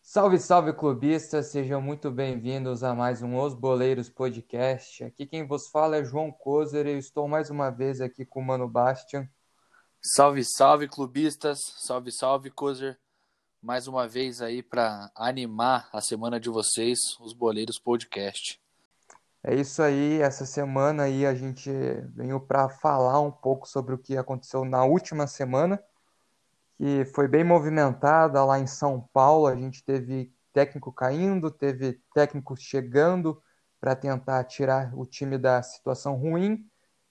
Salve, salve clubistas, sejam muito bem-vindos a mais um Os Boleiros Podcast. Aqui quem vos fala é João Kozer e eu estou mais uma vez aqui com o Mano Bastian. Salve, salve clubistas, salve, salve Kozer. Mais uma vez aí para animar a semana de vocês, os Boleiros Podcast. É isso aí, essa semana aí a gente veio para falar um pouco sobre o que aconteceu na última semana que foi bem movimentada lá em São Paulo. A gente teve técnico caindo, teve técnicos chegando para tentar tirar o time da situação ruim.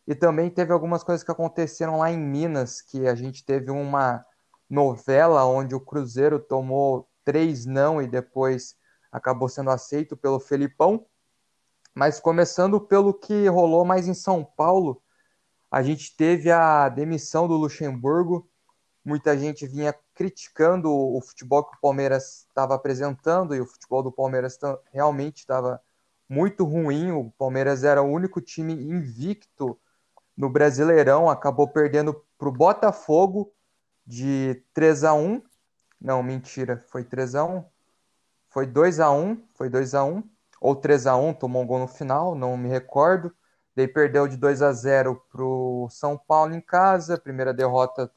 E também teve algumas coisas que aconteceram lá em Minas, que a gente teve uma novela onde o Cruzeiro tomou três não e depois acabou sendo aceito pelo Felipão. Mas começando pelo que rolou mais em São Paulo, a gente teve a demissão do Luxemburgo, muita gente vinha criticando o futebol que o Palmeiras estava apresentando e o futebol do Palmeiras realmente estava muito ruim. O Palmeiras era o único time invicto no Brasileirão, acabou perdendo para o Botafogo de 3 a 1. Não, mentira, foi 3 a 1. Foi 2 a 1, foi 2 a 1 ou 3 a 1, tomou um gol no final, não me recordo. Daí perdeu de 2 a 0 para o São Paulo em casa, primeira derrota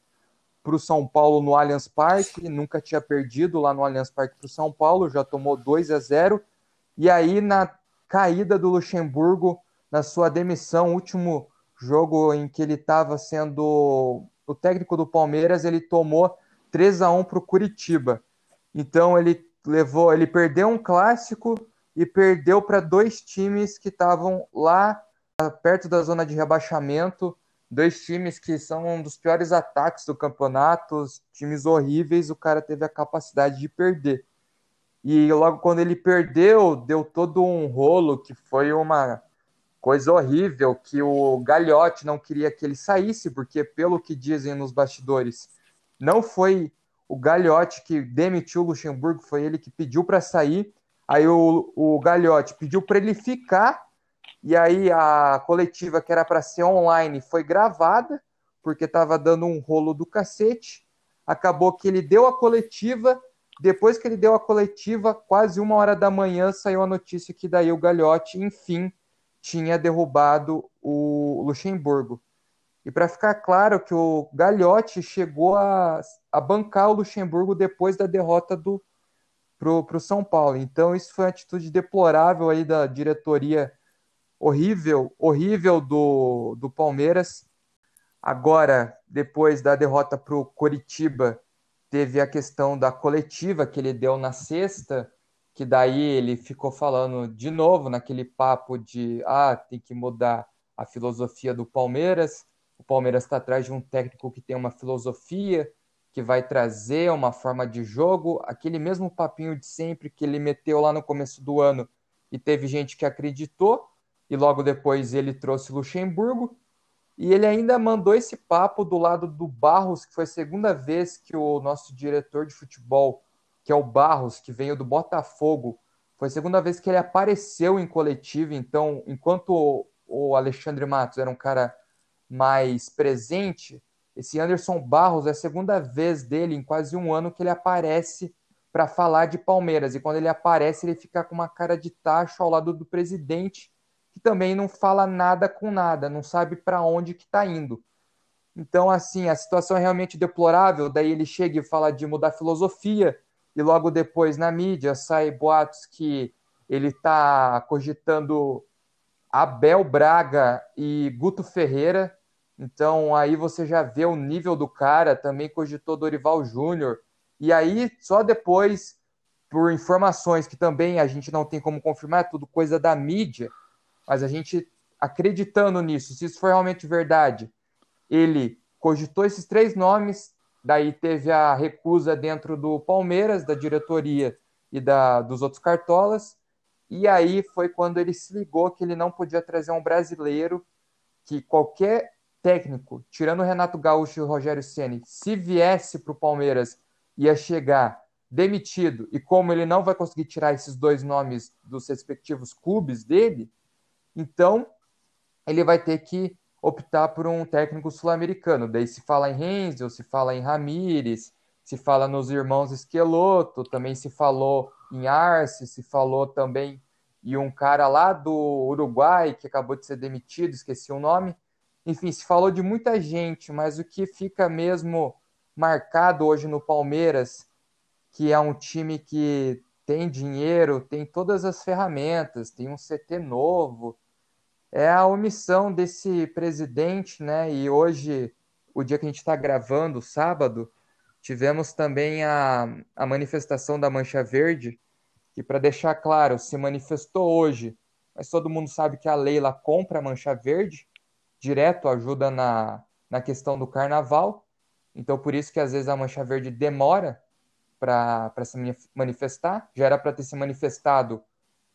para o São Paulo no Allianz Parque, nunca tinha perdido lá no Allianz Parque para o São Paulo, já tomou 2 a 0. E aí, na caída do Luxemburgo, na sua demissão, último jogo em que ele estava sendo o técnico do Palmeiras, ele tomou 3 a 1 para o Curitiba. Então ele levou, ele perdeu um clássico e perdeu para dois times que estavam lá perto da zona de rebaixamento dois times que são um dos piores ataques do campeonato, times horríveis, o cara teve a capacidade de perder. E logo quando ele perdeu, deu todo um rolo que foi uma coisa horrível, que o Gagliotti não queria que ele saísse, porque pelo que dizem nos bastidores, não foi o Gagliotti que demitiu o Luxemburgo, foi ele que pediu para sair. Aí o, o pediu para ele ficar e aí a coletiva que era para ser online foi gravada, porque estava dando um rolo do cacete. Acabou que ele deu a coletiva. Depois que ele deu a coletiva, quase uma hora da manhã, saiu a notícia que daí o Galhote, enfim, tinha derrubado o Luxemburgo. E para ficar claro que o Galhote chegou a, a bancar o Luxemburgo depois da derrota do para o São Paulo. Então isso foi uma atitude deplorável aí da diretoria horrível, horrível do, do Palmeiras. Agora, depois da derrota para o Coritiba, teve a questão da coletiva que ele deu na sexta, que daí ele ficou falando de novo naquele papo de ah, tem que mudar a filosofia do Palmeiras. O Palmeiras está atrás de um técnico que tem uma filosofia, que vai trazer uma forma de jogo, aquele mesmo papinho de sempre que ele meteu lá no começo do ano e teve gente que acreditou e logo depois ele trouxe Luxemburgo. E ele ainda mandou esse papo do lado do Barros, que foi a segunda vez que o nosso diretor de futebol, que é o Barros, que veio do Botafogo, foi a segunda vez que ele apareceu em coletivo. Então, enquanto o Alexandre Matos era um cara mais presente, esse Anderson Barros é a segunda vez dele em quase um ano que ele aparece para falar de Palmeiras. E quando ele aparece, ele fica com uma cara de tacho ao lado do presidente que também não fala nada com nada, não sabe para onde que está indo. Então, assim, a situação é realmente deplorável. Daí ele chega e fala de mudar filosofia, e logo depois na mídia sai boatos que ele está cogitando Abel Braga e Guto Ferreira. Então aí você já vê o nível do cara, também cogitou Dorival Júnior. E aí, só depois, por informações que também a gente não tem como confirmar, é tudo coisa da mídia, mas a gente acreditando nisso, se isso for realmente verdade, ele cogitou esses três nomes, daí teve a recusa dentro do Palmeiras, da diretoria e da, dos outros cartolas, e aí foi quando ele se ligou que ele não podia trazer um brasileiro, que qualquer técnico, tirando o Renato Gaúcho e o Rogério Ceni, se viesse para o Palmeiras, ia chegar demitido, e como ele não vai conseguir tirar esses dois nomes dos respectivos clubes dele, então, ele vai ter que optar por um técnico sul-americano. Daí se fala em Renzel, se fala em Ramires, se fala nos irmãos Esqueloto, também se falou em Arce, se falou também em um cara lá do Uruguai que acabou de ser demitido, esqueci o nome. Enfim, se falou de muita gente, mas o que fica mesmo marcado hoje no Palmeiras, que é um time que tem dinheiro, tem todas as ferramentas, tem um CT novo, é a omissão desse presidente, né? E hoje, o dia que a gente está gravando, sábado, tivemos também a, a manifestação da Mancha Verde, que, para deixar claro, se manifestou hoje, mas todo mundo sabe que a Leila compra a Mancha Verde, direto ajuda na, na questão do carnaval. Então, por isso que às vezes a Mancha Verde demora para se manifestar. Já era para ter se manifestado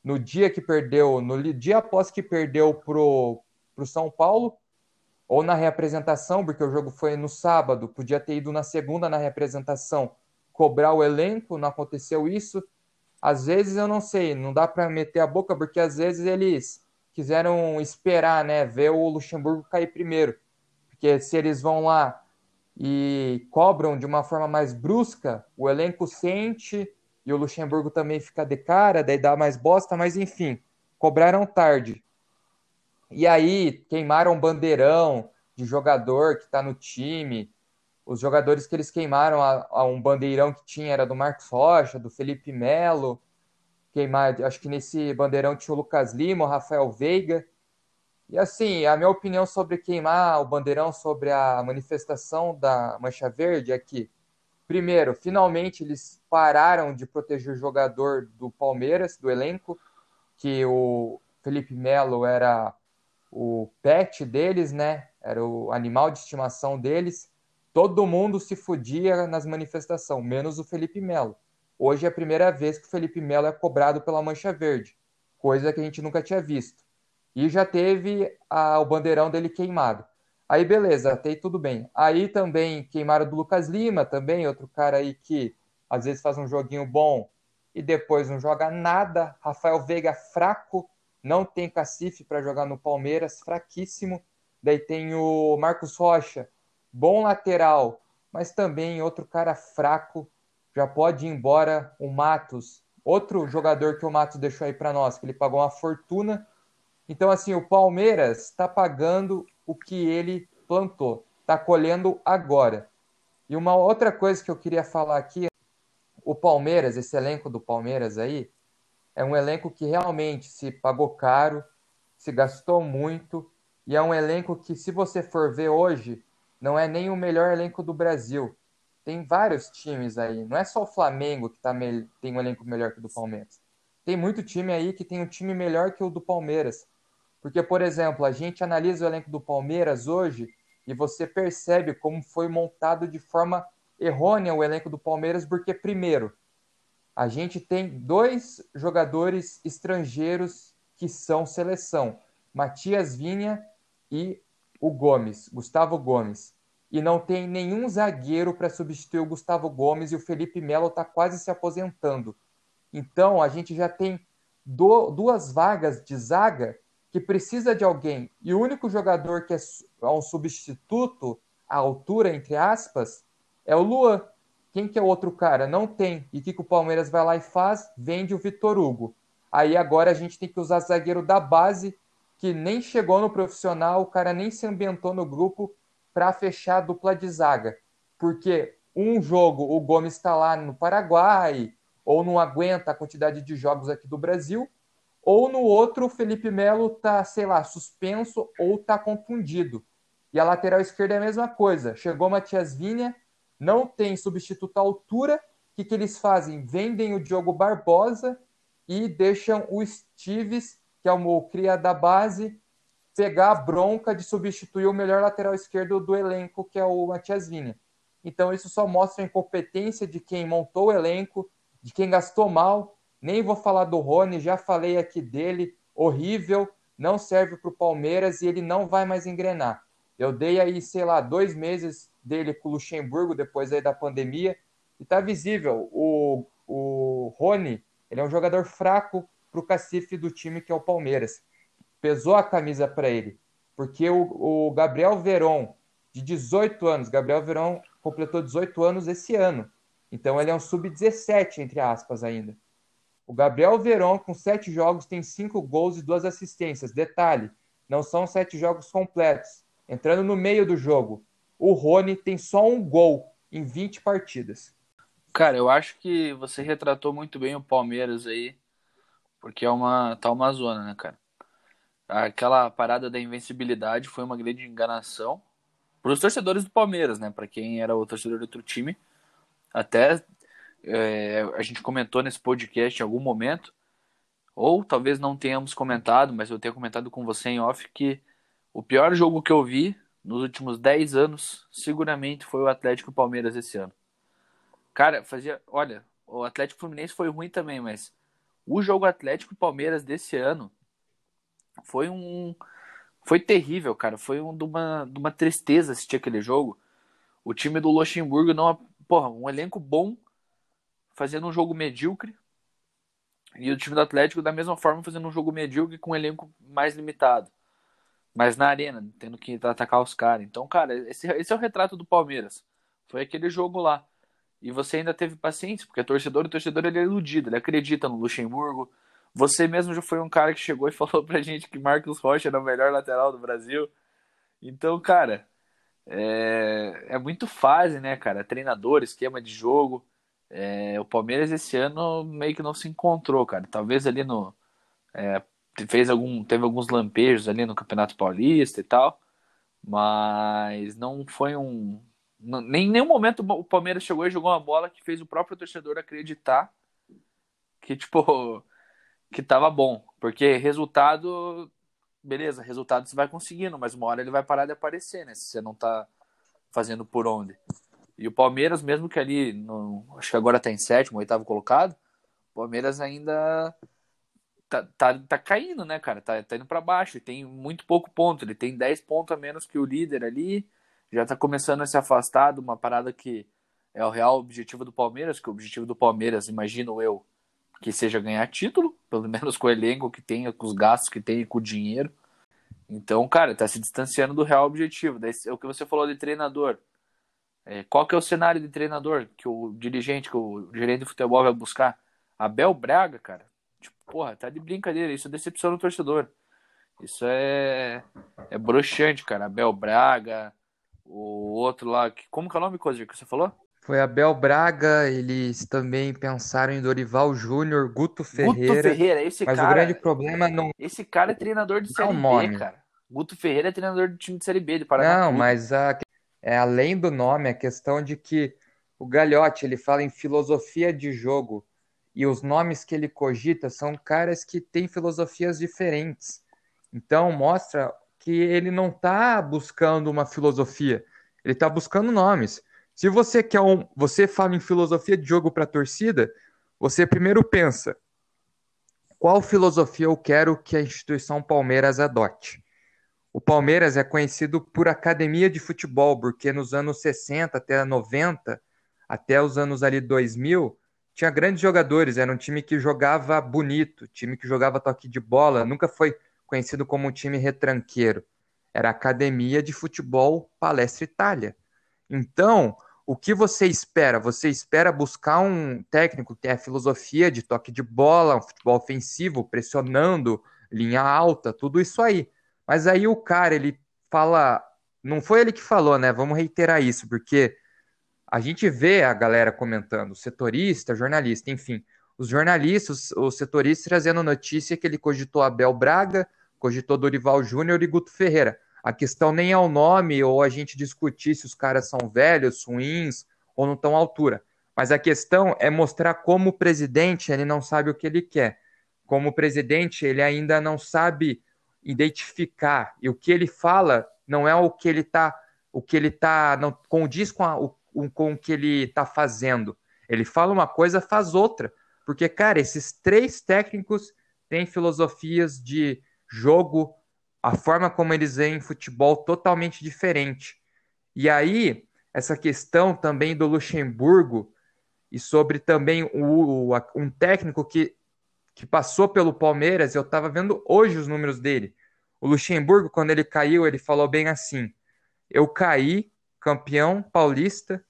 no dia que perdeu, no dia após que perdeu pro, pro São Paulo, ou na reapresentação, porque o jogo foi no sábado, podia ter ido na segunda na reapresentação, cobrar o elenco, não aconteceu isso. Às vezes eu não sei, não dá para meter a boca, porque às vezes eles quiseram esperar, né, ver o Luxemburgo cair primeiro. Porque se eles vão lá e cobram de uma forma mais brusca, o elenco sente e o Luxemburgo também fica de cara, daí dá mais bosta, mas enfim, cobraram tarde. E aí queimaram bandeirão de jogador que está no time. Os jogadores que eles queimaram, a, a, um bandeirão que tinha era do Marcos Rocha, do Felipe Melo. Queimar, acho que nesse bandeirão tinha o Lucas Lima, o Rafael Veiga. E assim, a minha opinião sobre queimar o bandeirão, sobre a manifestação da Mancha Verde é que, primeiro, finalmente eles pararam de proteger o jogador do Palmeiras, do elenco, que o Felipe Melo era o pet deles, né? Era o animal de estimação deles. Todo mundo se fudia nas manifestações, menos o Felipe Melo. Hoje é a primeira vez que o Felipe Melo é cobrado pela Mancha Verde, coisa que a gente nunca tinha visto e já teve a, o bandeirão dele queimado. Aí beleza, até aí tudo bem. Aí também queimaram do Lucas Lima, também outro cara aí que às vezes faz um joguinho bom e depois não joga nada. Rafael Veiga fraco, não tem cacife para jogar no Palmeiras, fraquíssimo. Daí tem o Marcos Rocha, bom lateral, mas também outro cara fraco. Já pode ir embora o Matos, outro jogador que o Matos deixou aí para nós, que ele pagou uma fortuna então, assim, o Palmeiras está pagando o que ele plantou, está colhendo agora. E uma outra coisa que eu queria falar aqui, o Palmeiras, esse elenco do Palmeiras aí, é um elenco que realmente se pagou caro, se gastou muito, e é um elenco que, se você for ver hoje, não é nem o melhor elenco do Brasil. Tem vários times aí, não é só o Flamengo que tá tem um elenco melhor que o do Palmeiras. Tem muito time aí que tem um time melhor que o do Palmeiras. Porque, por exemplo, a gente analisa o elenco do Palmeiras hoje e você percebe como foi montado de forma errônea o elenco do Palmeiras, porque, primeiro, a gente tem dois jogadores estrangeiros que são seleção: Matias Vinha e o Gomes, Gustavo Gomes. E não tem nenhum zagueiro para substituir o Gustavo Gomes e o Felipe Melo está quase se aposentando. Então, a gente já tem do, duas vagas de zaga que precisa de alguém e o único jogador que é, é um substituto à altura, entre aspas, é o Luan. Quem que é o outro cara? Não tem. E o que, que o Palmeiras vai lá e faz? Vende o Vitor Hugo. Aí agora a gente tem que usar zagueiro da base, que nem chegou no profissional, o cara nem se ambientou no grupo para fechar a dupla de zaga. Porque um jogo o Gomes está lá no Paraguai, ou não aguenta a quantidade de jogos aqui do Brasil, ou no outro, o Felipe Melo tá, sei lá, suspenso ou tá contundido. E a lateral esquerda é a mesma coisa. Chegou Matias Vinha, não tem substituto à altura. O que, que eles fazem? Vendem o Diogo Barbosa e deixam o Stives, que é o cria da base, pegar a bronca de substituir o melhor lateral esquerdo do elenco, que é o Matias Vinha. Então isso só mostra a incompetência de quem montou o elenco, de quem gastou mal, nem vou falar do Rony, já falei aqui dele, horrível, não serve para o Palmeiras e ele não vai mais engrenar. Eu dei aí, sei lá, dois meses dele com o Luxemburgo depois aí da pandemia e tá visível. O, o Rony, ele é um jogador fraco para o cacife do time que é o Palmeiras. Pesou a camisa para ele. porque o, o Gabriel Veron, de 18 anos, Gabriel Veron completou 18 anos esse ano. Então ele é um sub-17, entre aspas, ainda. O Gabriel Veron, com sete jogos, tem cinco gols e duas assistências. Detalhe, não são sete jogos completos. Entrando no meio do jogo, o Rony tem só um gol em 20 partidas. Cara, eu acho que você retratou muito bem o Palmeiras aí, porque é uma tá uma zona, né, cara? Aquela parada da invencibilidade foi uma grande enganação para os torcedores do Palmeiras, né? Para quem era o torcedor do outro time, até é, a gente comentou nesse podcast em algum momento, ou talvez não tenhamos comentado, mas eu tenho comentado com você em off que o pior jogo que eu vi nos últimos 10 anos seguramente foi o Atlético Palmeiras esse ano. Cara, fazia. Olha, o Atlético Fluminense foi ruim também, mas o jogo Atlético Palmeiras desse ano foi um. Foi terrível, cara. Foi um, de, uma, de uma tristeza assistir aquele jogo. O time do Luxemburgo não. Porra, um elenco bom fazendo um jogo medíocre. E o time do Atlético, da mesma forma, fazendo um jogo medíocre com um elenco mais limitado. Mas na arena, tendo que atacar os caras. Então, cara, esse, esse é o retrato do Palmeiras. Foi aquele jogo lá. E você ainda teve paciência, porque o torcedor, o torcedor ele é iludido, ele acredita no Luxemburgo. Você mesmo já foi um cara que chegou e falou pra gente que Marcos Rocha era o melhor lateral do Brasil. Então, cara, é, é muito fase, né, cara? Treinador, esquema de jogo. É, o Palmeiras esse ano meio que não se encontrou, cara. Talvez ali no. É, fez algum, teve alguns lampejos ali no Campeonato Paulista e tal, mas não foi um. Nem em nenhum momento o Palmeiras chegou e jogou uma bola que fez o próprio torcedor acreditar que, tipo, que tava bom. Porque resultado, beleza, resultado você vai conseguindo, mas uma hora ele vai parar de aparecer, né? Se você não tá fazendo por onde. E o Palmeiras, mesmo que ali, no, acho que agora tá em sétimo, oitavo colocado, o Palmeiras ainda tá, tá, tá caindo, né, cara? Tá, tá indo para baixo. Tem muito pouco ponto. Ele tem 10 pontos a menos que o líder ali. Já tá começando a se afastar de uma parada que é o real objetivo do Palmeiras, que o objetivo do Palmeiras, imagino eu, que seja ganhar título, pelo menos com o elenco que tem, com os gastos que tem, com o dinheiro. Então, cara, tá se distanciando do real objetivo. É o que você falou de treinador. É, qual que é o cenário de treinador que o dirigente, que o gerente de futebol vai buscar? Abel Braga, cara. Tipo, porra, tá de brincadeira. Isso é decepciona o torcedor. Isso é, é broxante, cara. Abel Braga, o outro lá. Como que é o nome, coisa que você falou? Foi Abel Braga, eles também pensaram em Dorival Júnior, Guto Ferreira. Guto Ferreira, esse mas cara. Mas o grande problema não. Esse cara é treinador de Série B, cara. Guto Ferreira é treinador do time de Série B de Paraná. Não, mas a é além do nome, a questão de que o Galhote ele fala em filosofia de jogo e os nomes que ele cogita são caras que têm filosofias diferentes. Então mostra que ele não está buscando uma filosofia, ele está buscando nomes. Se você quer um, você fala em filosofia de jogo para a torcida, você primeiro pensa qual filosofia eu quero que a instituição Palmeiras adote. O Palmeiras é conhecido por academia de futebol, porque nos anos 60 até 90, até os anos ali 2000, tinha grandes jogadores, era um time que jogava bonito, time que jogava toque de bola, nunca foi conhecido como um time retranqueiro. Era academia de futebol Palestra Itália. Então, o que você espera? Você espera buscar um técnico que tem a filosofia de toque de bola, um futebol ofensivo, pressionando, linha alta, tudo isso aí. Mas aí o cara, ele fala. Não foi ele que falou, né? Vamos reiterar isso, porque a gente vê a galera comentando, setorista, jornalista, enfim. Os jornalistas, os setoristas trazendo notícia que ele cogitou Abel Braga, cogitou Dorival Júnior e Guto Ferreira. A questão nem é o nome ou a gente discutir se os caras são velhos, ruins ou não estão à altura. Mas a questão é mostrar como o presidente ele não sabe o que ele quer. Como o presidente ele ainda não sabe identificar e o que ele fala não é o que ele está o que ele está não condiz com, a, o, com o que ele está fazendo. Ele fala uma coisa, faz outra. Porque, cara, esses três técnicos têm filosofias de jogo, a forma como eles veem futebol totalmente diferente. E aí, essa questão também do Luxemburgo e sobre também o, um técnico que que passou pelo Palmeiras, eu estava vendo hoje os números dele. O Luxemburgo, quando ele caiu, ele falou bem assim: Eu caí, campeão paulista,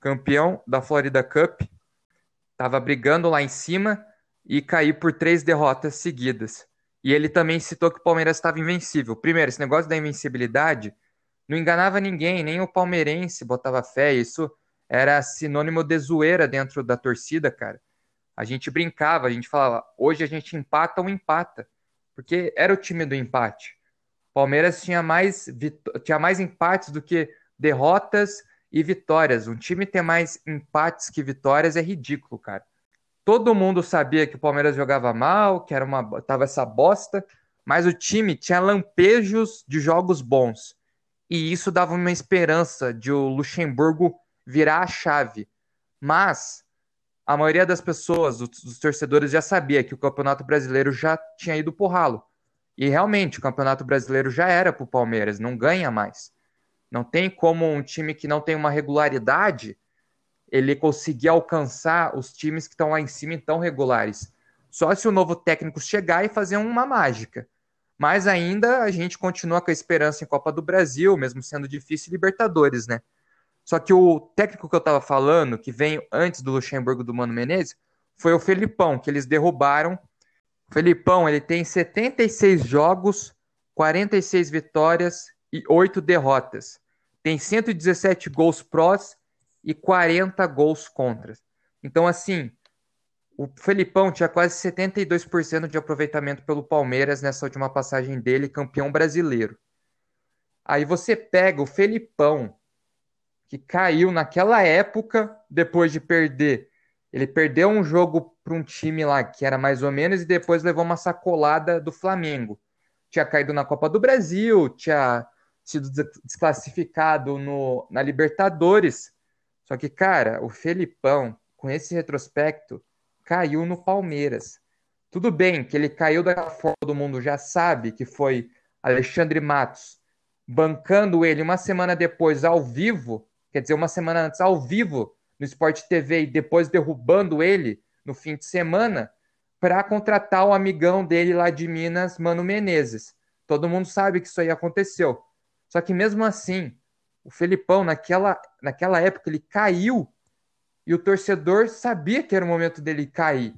campeão da Florida Cup, estava brigando lá em cima e caí por três derrotas seguidas. E ele também citou que o Palmeiras estava invencível. Primeiro, esse negócio da invencibilidade não enganava ninguém, nem o palmeirense botava fé. Isso era sinônimo de zoeira dentro da torcida, cara. A gente brincava, a gente falava, hoje a gente empata ou empata, porque era o time do empate. Palmeiras tinha mais, tinha mais empates do que derrotas e vitórias. Um time ter mais empates que vitórias é ridículo, cara. Todo mundo sabia que o Palmeiras jogava mal, que era uma tava essa bosta, mas o time tinha lampejos de jogos bons. E isso dava uma esperança de o Luxemburgo virar a chave. Mas a maioria das pessoas, dos torcedores, já sabia que o Campeonato Brasileiro já tinha ido pro ralo. E realmente, o Campeonato Brasileiro já era pro Palmeiras, não ganha mais. Não tem como um time que não tem uma regularidade ele conseguir alcançar os times que estão lá em cima tão regulares. Só se o novo técnico chegar e fazer uma mágica. Mas ainda a gente continua com a esperança em Copa do Brasil, mesmo sendo difícil, Libertadores, né? Só que o técnico que eu estava falando, que veio antes do Luxemburgo do Mano Menezes, foi o Felipão, que eles derrubaram. O Felipão, ele tem 76 jogos, 46 vitórias e 8 derrotas. Tem 117 gols prós e 40 gols contra. Então, assim, o Felipão tinha quase 72% de aproveitamento pelo Palmeiras nessa última passagem dele, campeão brasileiro. Aí você pega o Felipão, que caiu naquela época, depois de perder. Ele perdeu um jogo para um time lá que era mais ou menos e depois levou uma sacolada do Flamengo. Tinha caído na Copa do Brasil, tinha sido desclassificado no, na Libertadores. Só que, cara, o Felipão, com esse retrospecto, caiu no Palmeiras. Tudo bem que ele caiu da forma todo mundo já sabe que foi Alexandre Matos bancando ele uma semana depois ao vivo quer dizer, uma semana antes, ao vivo, no Sport TV, e depois derrubando ele no fim de semana, para contratar o amigão dele lá de Minas, Mano Menezes. Todo mundo sabe que isso aí aconteceu. Só que mesmo assim, o Felipão, naquela, naquela época, ele caiu e o torcedor sabia que era o momento dele cair.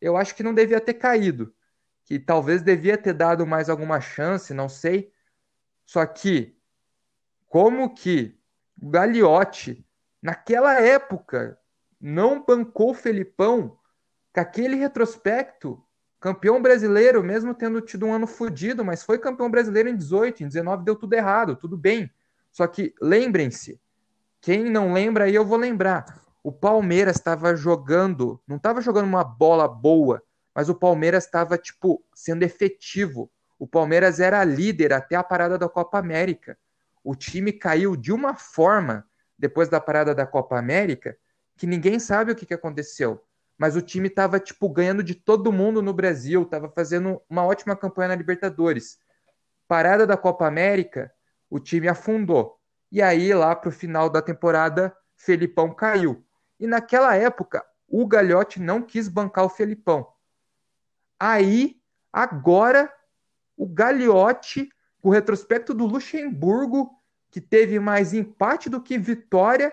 Eu acho que não devia ter caído, que talvez devia ter dado mais alguma chance, não sei. Só que, como que o Gagliotti, naquela época, não bancou o Felipão com aquele retrospecto, campeão brasileiro, mesmo tendo tido um ano fodido, mas foi campeão brasileiro em 18, em 19 deu tudo errado, tudo bem. Só que lembrem-se, quem não lembra aí eu vou lembrar. O Palmeiras estava jogando, não estava jogando uma bola boa, mas o Palmeiras estava tipo sendo efetivo. O Palmeiras era líder até a parada da Copa América o time caiu de uma forma depois da parada da Copa América que ninguém sabe o que, que aconteceu. Mas o time estava tipo ganhando de todo mundo no Brasil, estava fazendo uma ótima campanha na Libertadores. Parada da Copa América, o time afundou. E aí lá para o final da temporada, Felipão caiu. E naquela época, o Galhote não quis bancar o Felipão. Aí, agora, o Gagliotti, o retrospecto do Luxemburgo, que teve mais empate do que vitória,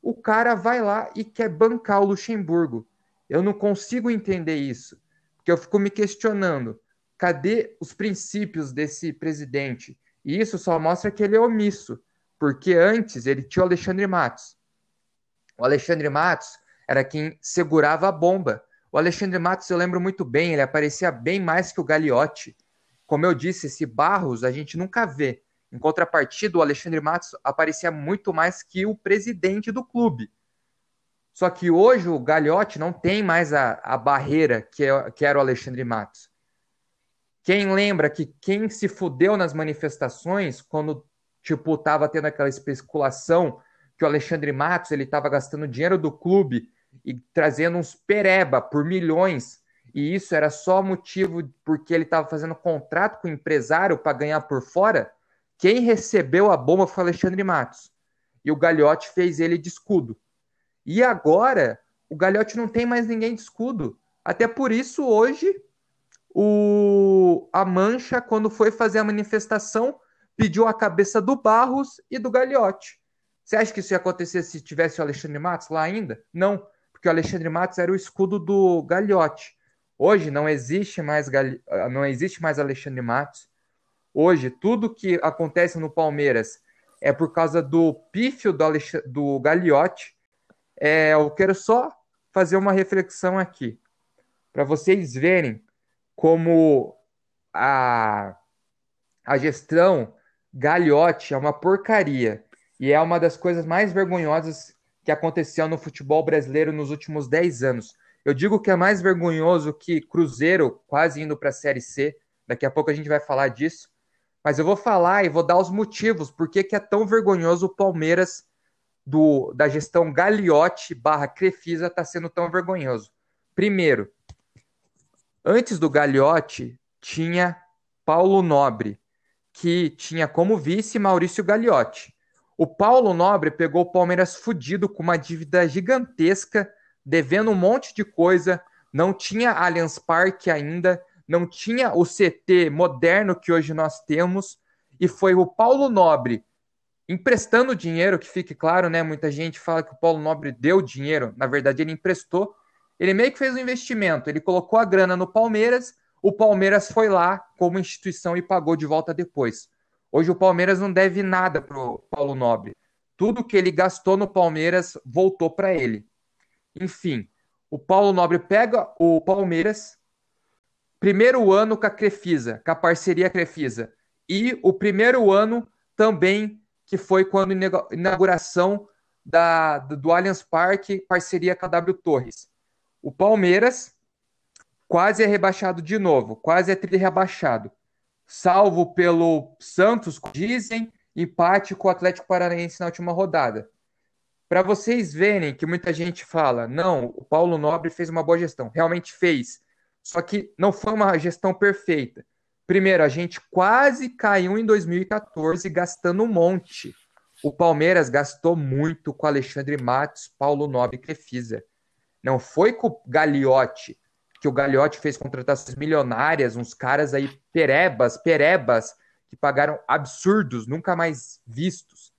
o cara vai lá e quer bancar o Luxemburgo. Eu não consigo entender isso, porque eu fico me questionando: cadê os princípios desse presidente? E isso só mostra que ele é omisso, porque antes ele tinha o Alexandre Matos. O Alexandre Matos era quem segurava a bomba. O Alexandre Matos, eu lembro muito bem, ele aparecia bem mais que o Gagliotti. Como eu disse, esse Barros a gente nunca vê. Em contrapartida, o Alexandre Matos aparecia muito mais que o presidente do clube. Só que hoje o Galhote não tem mais a, a barreira que, é, que era o Alexandre Matos. Quem lembra que quem se fudeu nas manifestações, quando tipo tava tendo aquela especulação que o Alexandre Matos ele estava gastando dinheiro do clube e trazendo uns pereba por milhões, e isso era só motivo porque ele estava fazendo contrato com o empresário para ganhar por fora, quem recebeu a bomba foi Alexandre Matos. E o Galhote fez ele de escudo. E agora, o Galhote não tem mais ninguém de escudo. Até por isso, hoje, o a Mancha, quando foi fazer a manifestação, pediu a cabeça do Barros e do Gagliotti. Você acha que isso ia acontecer se tivesse o Alexandre Matos lá ainda? Não, porque o Alexandre Matos era o escudo do Gagliotti. Hoje não existe mais não existe mais Alexandre Matos. Hoje tudo que acontece no Palmeiras é por causa do pífio do, Alexandre, do Gagliotti. É, eu quero só fazer uma reflexão aqui para vocês verem como a, a gestão Gagliotti é uma porcaria e é uma das coisas mais vergonhosas que aconteceu no futebol brasileiro nos últimos 10 anos. Eu digo que é mais vergonhoso que Cruzeiro quase indo para a Série C. Daqui a pouco a gente vai falar disso. Mas eu vou falar e vou dar os motivos por que é tão vergonhoso o Palmeiras do, da gestão Gagliotti barra Crefisa está sendo tão vergonhoso. Primeiro, antes do Gagliotti tinha Paulo Nobre, que tinha como vice Maurício Gagliotti. O Paulo Nobre pegou o Palmeiras fudido com uma dívida gigantesca, devendo um monte de coisa, não tinha Allianz Parque ainda, não tinha o CT moderno que hoje nós temos, e foi o Paulo Nobre emprestando dinheiro, que fique claro, né? Muita gente fala que o Paulo Nobre deu dinheiro, na verdade ele emprestou. Ele meio que fez um investimento, ele colocou a grana no Palmeiras o Palmeiras foi lá como instituição e pagou de volta depois. Hoje o Palmeiras não deve nada para o Paulo Nobre. Tudo que ele gastou no Palmeiras voltou para ele. Enfim, o Paulo Nobre pega o Palmeiras, primeiro ano com a Crefisa, com a parceria Crefisa, e o primeiro ano também que foi quando inauguração da, do Allianz Parque, parceria com a W Torres. O Palmeiras quase é rebaixado de novo, quase é tri rebaixado. Salvo pelo Santos, dizem, empate com o Atlético Paranaense na última rodada. Para vocês verem que muita gente fala, não, o Paulo Nobre fez uma boa gestão. Realmente fez. Só que não foi uma gestão perfeita. Primeiro, a gente quase caiu em 2014 gastando um monte. O Palmeiras gastou muito com Alexandre Matos, Paulo Nobre e Crefisa. Não foi com o Gagliotti, que o Gagliotti fez contratações milionárias, uns caras aí perebas, perebas, que pagaram absurdos, nunca mais vistos.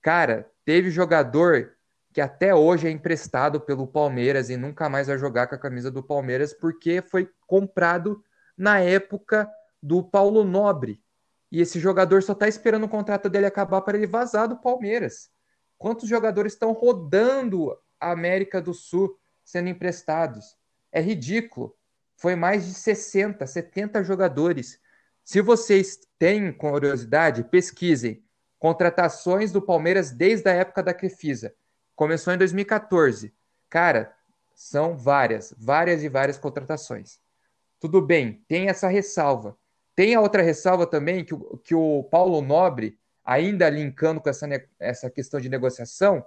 Cara, teve jogador que até hoje é emprestado pelo Palmeiras e nunca mais vai jogar com a camisa do Palmeiras porque foi comprado na época do Paulo Nobre. E esse jogador só está esperando o contrato dele acabar para ele vazar do Palmeiras. Quantos jogadores estão rodando a América do Sul sendo emprestados? é ridículo. Foi mais de 60, 70 jogadores. Se vocês têm curiosidade, pesquisem. Contratações do Palmeiras desde a época da Crefisa. Começou em 2014. Cara, são várias, várias e várias contratações. Tudo bem, tem essa ressalva. Tem a outra ressalva também que, o, que o Paulo Nobre, ainda linkando com essa, essa questão de negociação,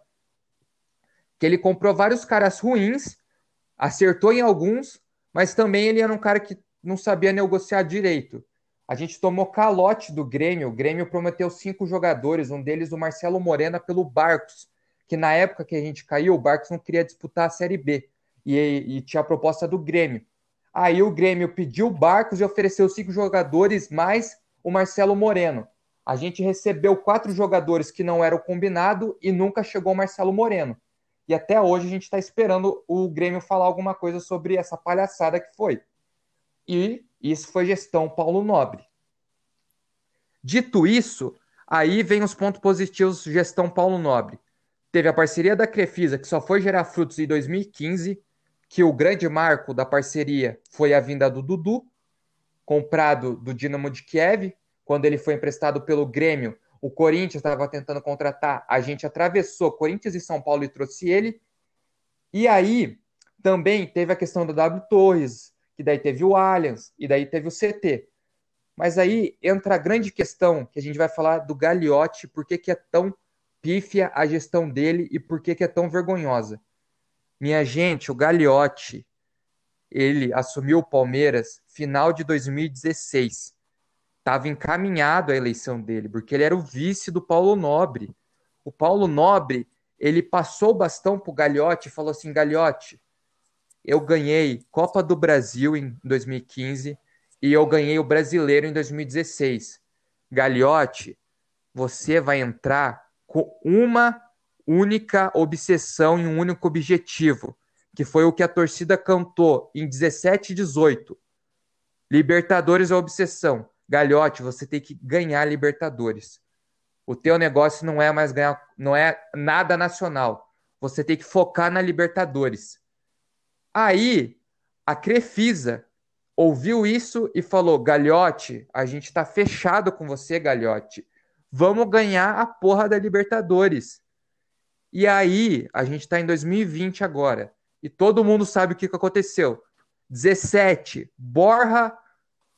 que ele comprou vários caras ruins acertou em alguns, mas também ele era um cara que não sabia negociar direito. A gente tomou calote do Grêmio. O Grêmio prometeu cinco jogadores, um deles o Marcelo Morena pelo Barcos, que na época que a gente caiu, o Barcos não queria disputar a Série B e, e tinha a proposta do Grêmio. Aí o Grêmio pediu o Barcos e ofereceu cinco jogadores mais o Marcelo Moreno. A gente recebeu quatro jogadores que não eram combinado e nunca chegou o Marcelo Moreno. E até hoje a gente está esperando o Grêmio falar alguma coisa sobre essa palhaçada que foi. E isso foi gestão Paulo Nobre. Dito isso, aí vem os pontos positivos gestão Paulo Nobre. Teve a parceria da Crefisa, que só foi gerar frutos em 2015, que o grande marco da parceria foi a vinda do Dudu, comprado do Dinamo de Kiev, quando ele foi emprestado pelo Grêmio o Corinthians estava tentando contratar, a gente atravessou Corinthians e São Paulo e trouxe ele. E aí também teve a questão da W Torres, que daí teve o Allianz, e daí teve o CT. Mas aí entra a grande questão, que a gente vai falar do Gagliotti, por que, que é tão pífia a gestão dele e por que, que é tão vergonhosa. Minha gente, o Gagliotti, ele assumiu o Palmeiras final de 2016 estava encaminhado a eleição dele, porque ele era o vice do Paulo Nobre. O Paulo Nobre, ele passou o bastão para o Gagliotti e falou assim, Gagliotti, eu ganhei Copa do Brasil em 2015 e eu ganhei o Brasileiro em 2016. Gagliotti, você vai entrar com uma única obsessão e um único objetivo, que foi o que a torcida cantou em 17 e 18. Libertadores é obsessão. Galhote, você tem que ganhar Libertadores. O teu negócio não é mais ganhar, não é nada nacional. Você tem que focar na Libertadores. Aí, a Crefisa ouviu isso e falou: Galhote, a gente tá fechado com você, Galhote. Vamos ganhar a porra da Libertadores. E aí, a gente tá em 2020 agora. E todo mundo sabe o que, que aconteceu. 17, Borra,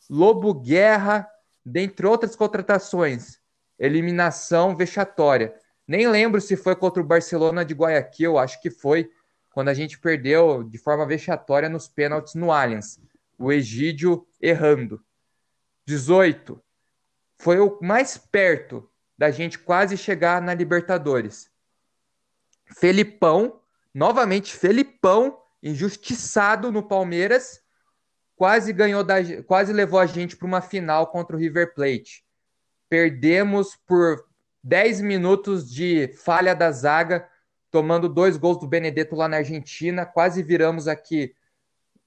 Lobo Guerra, dentre outras contratações. Eliminação vexatória. Nem lembro se foi contra o Barcelona de Guayaquil, acho que foi, quando a gente perdeu de forma vexatória nos pênaltis no Allianz. O Egídio errando. 18. Foi o mais perto da gente quase chegar na Libertadores. Felipão, novamente Felipão, injustiçado no Palmeiras, quase ganhou da, quase levou a gente para uma final contra o River Plate. Perdemos por 10 minutos de falha da zaga, tomando dois gols do Benedetto lá na Argentina, quase viramos aqui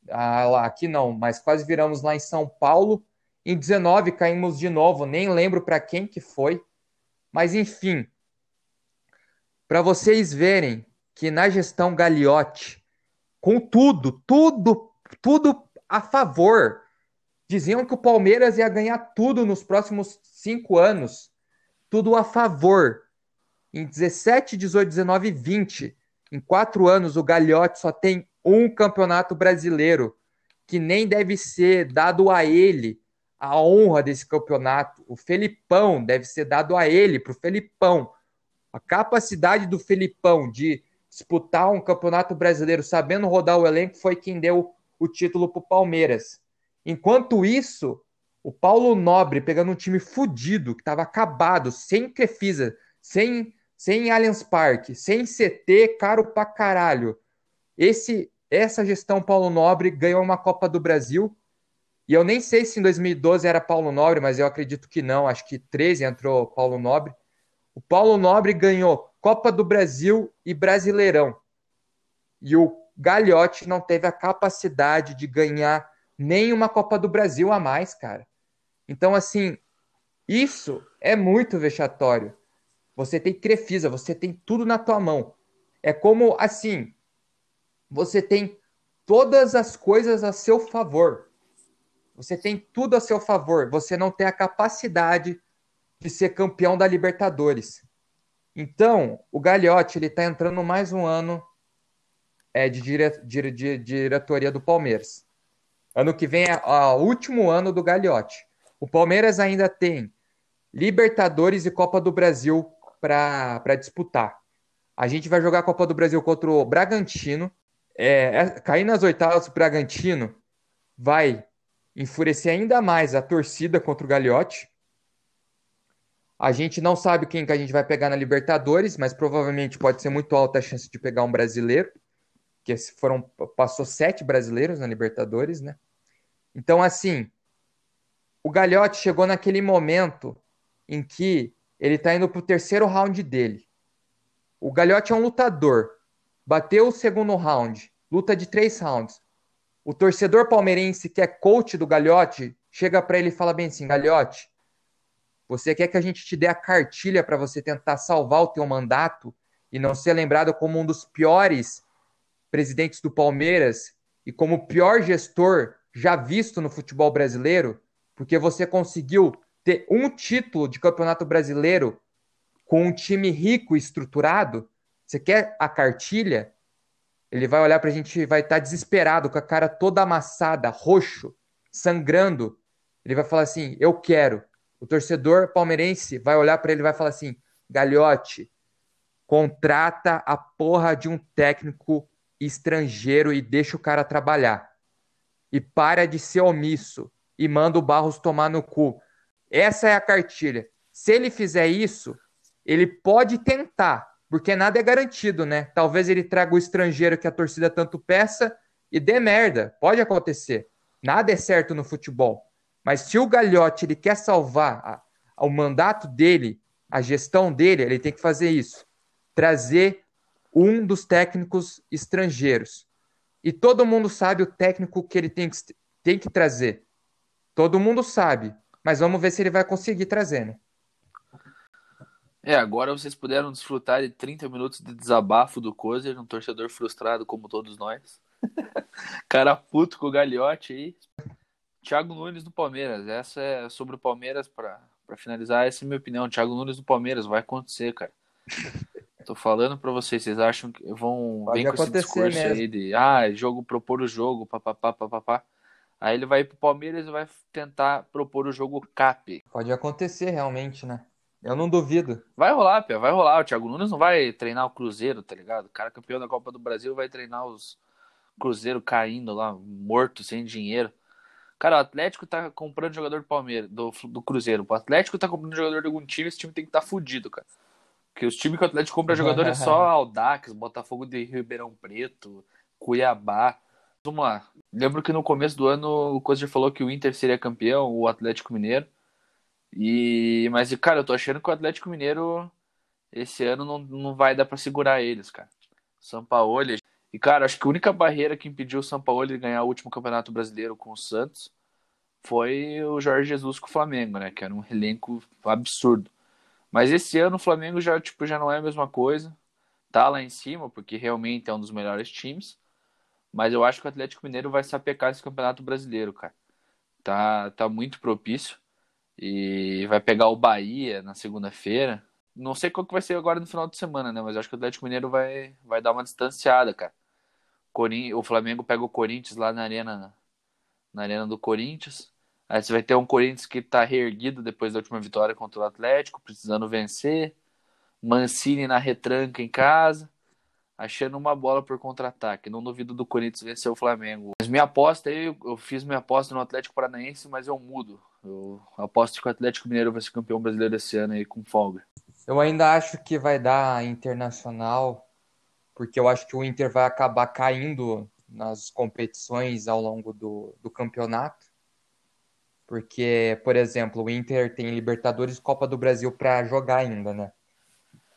ah, aqui não, mas quase viramos lá em São Paulo. Em 19 caímos de novo, nem lembro para quem que foi. Mas enfim, para vocês verem que na gestão Gagliotti, com tudo, tudo, tudo a favor. Diziam que o Palmeiras ia ganhar tudo nos próximos cinco anos. Tudo a favor. Em 17, 18, 19 e 20, em quatro anos, o Gagliotti só tem um campeonato brasileiro, que nem deve ser dado a ele a honra desse campeonato. O Felipão deve ser dado a ele, para o Felipão. A capacidade do Felipão de disputar um campeonato brasileiro sabendo rodar o elenco foi quem deu o título para o Palmeiras. Enquanto isso, o Paulo Nobre pegando um time fudido, que estava acabado, sem Crefisa, sem, sem Allianz Parque, sem CT, caro pra caralho. Esse, essa gestão Paulo Nobre ganhou uma Copa do Brasil. E eu nem sei se em 2012 era Paulo Nobre, mas eu acredito que não. Acho que 13 entrou Paulo Nobre. O Paulo Nobre ganhou Copa do Brasil e Brasileirão. E o Gagliotti não teve a capacidade de ganhar nenhuma Copa do Brasil a mais, cara. Então, assim, isso é muito vexatório. Você tem Crefisa, você tem tudo na tua mão. É como, assim, você tem todas as coisas a seu favor. Você tem tudo a seu favor. Você não tem a capacidade de ser campeão da Libertadores. Então, o Gagliotti, ele tá entrando mais um ano é, de, dire, de, de, diretoria do Palmeiras. Ano que vem é o último ano do Gagliotti. O Palmeiras ainda tem Libertadores e Copa do Brasil para disputar. A gente vai jogar a Copa do Brasil contra o Bragantino. É, é, cair nas oitavas o Bragantino vai enfurecer ainda mais a torcida contra o Gagliotti. A gente não sabe quem que a gente vai pegar na Libertadores, mas provavelmente pode ser muito alta a chance de pegar um brasileiro que foram passou sete brasileiros na Libertadores, né? Então, assim, o Galhote chegou naquele momento em que ele está indo para o terceiro round dele. O Galhote é um lutador. Bateu o segundo round, luta de três rounds. O torcedor palmeirense que é coach do Galhote chega para ele e fala bem assim: Galhote, você quer que a gente te dê a cartilha para você tentar salvar o teu mandato e não ser lembrado como um dos piores presidentes do Palmeiras e como o pior gestor já visto no futebol brasileiro, porque você conseguiu ter um título de campeonato brasileiro com um time rico e estruturado. Você quer a cartilha? Ele vai olhar para a gente, vai estar tá desesperado, com a cara toda amassada, roxo, sangrando. Ele vai falar assim: Eu quero. O torcedor palmeirense vai olhar para ele e vai falar assim: Galhote, contrata a porra de um técnico estrangeiro e deixa o cara trabalhar. E para de ser omisso e manda o Barros tomar no cu. Essa é a cartilha. Se ele fizer isso, ele pode tentar, porque nada é garantido, né? Talvez ele traga o estrangeiro que a torcida tanto peça e dê merda. Pode acontecer. Nada é certo no futebol. Mas se o Gagliotti ele quer salvar a, a, o mandato dele, a gestão dele, ele tem que fazer isso. Trazer um dos técnicos estrangeiros. E todo mundo sabe o técnico que ele tem que, tem que trazer. Todo mundo sabe. Mas vamos ver se ele vai conseguir trazer, né? É, agora vocês puderam desfrutar de 30 minutos de desabafo do Kozer, um torcedor frustrado como todos nós. Cara puto com o Gagliotti aí. Thiago Nunes do Palmeiras. Essa é sobre o Palmeiras para finalizar. Essa é a minha opinião. Thiago Nunes do Palmeiras vai acontecer, cara. Tô falando para vocês, vocês acham que vão Pode vem com esse discurso mesmo. aí de ah, jogo propor o jogo, papapá, papapá. Aí ele vai pro Palmeiras e vai tentar propor o jogo cap. Pode acontecer realmente, né? Eu não duvido. Vai rolar, Pia, vai rolar. O Thiago Nunes não vai treinar o Cruzeiro, tá ligado? O cara campeão da Copa do Brasil vai treinar os Cruzeiro caindo lá, morto, sem dinheiro. Cara, o Atlético tá comprando jogador do Palmeiras, do, do Cruzeiro. O Atlético tá comprando jogador de algum time, esse time tem que estar tá fudido, cara. Porque os times que o Atlético compra jogador é só Aldax, Botafogo de Ribeirão Preto, Cuiabá. Vamos lá. Lembro que no começo do ano o Coisa falou que o Inter seria campeão, o Atlético Mineiro. E mas cara, eu tô achando que o Atlético Mineiro esse ano não, não vai dar para segurar eles, cara. São Paulo. E cara, acho que a única barreira que impediu o São Paulo de ganhar o último Campeonato Brasileiro com o Santos foi o Jorge Jesus com o Flamengo, né, que era um elenco absurdo. Mas esse ano o Flamengo já tipo já não é a mesma coisa. Tá lá em cima porque realmente é um dos melhores times. Mas eu acho que o Atlético Mineiro vai sapecar esse Campeonato Brasileiro, cara. Tá tá muito propício e vai pegar o Bahia na segunda-feira. Não sei qual que vai ser agora no final de semana, né? Mas acho que o Atlético Mineiro vai, vai dar uma distanciada, cara. O Flamengo pega o Corinthians lá na arena, na arena do Corinthians. Aí você vai ter um Corinthians que tá reerguido depois da última vitória contra o Atlético, precisando vencer. Mancini na retranca em casa achando uma bola por contra-ataque. Não duvido do Corinthians vencer o Flamengo. Mas minha aposta aí, eu fiz minha aposta no Atlético Paranaense, mas eu mudo. Eu aposto que o Atlético Mineiro vai ser campeão brasileiro esse ano aí com folga. Eu ainda acho que vai dar internacional, porque eu acho que o Inter vai acabar caindo nas competições ao longo do, do campeonato. Porque, por exemplo, o Inter tem Libertadores e Copa do Brasil para jogar ainda, né?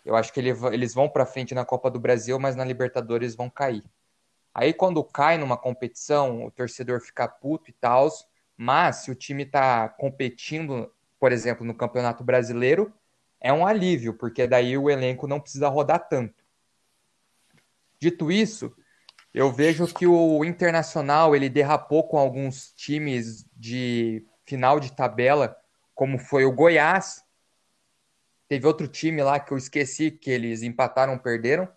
Eu acho que ele, eles vão para frente na Copa do Brasil, mas na Libertadores vão cair. Aí quando cai numa competição, o torcedor fica puto e tal, mas se o time está competindo, por exemplo, no Campeonato Brasileiro, é um alívio, porque daí o elenco não precisa rodar tanto. Dito isso, eu vejo que o Internacional ele derrapou com alguns times de final de tabela, como foi o Goiás, Teve outro time lá que eu esqueci que eles empataram, perderam.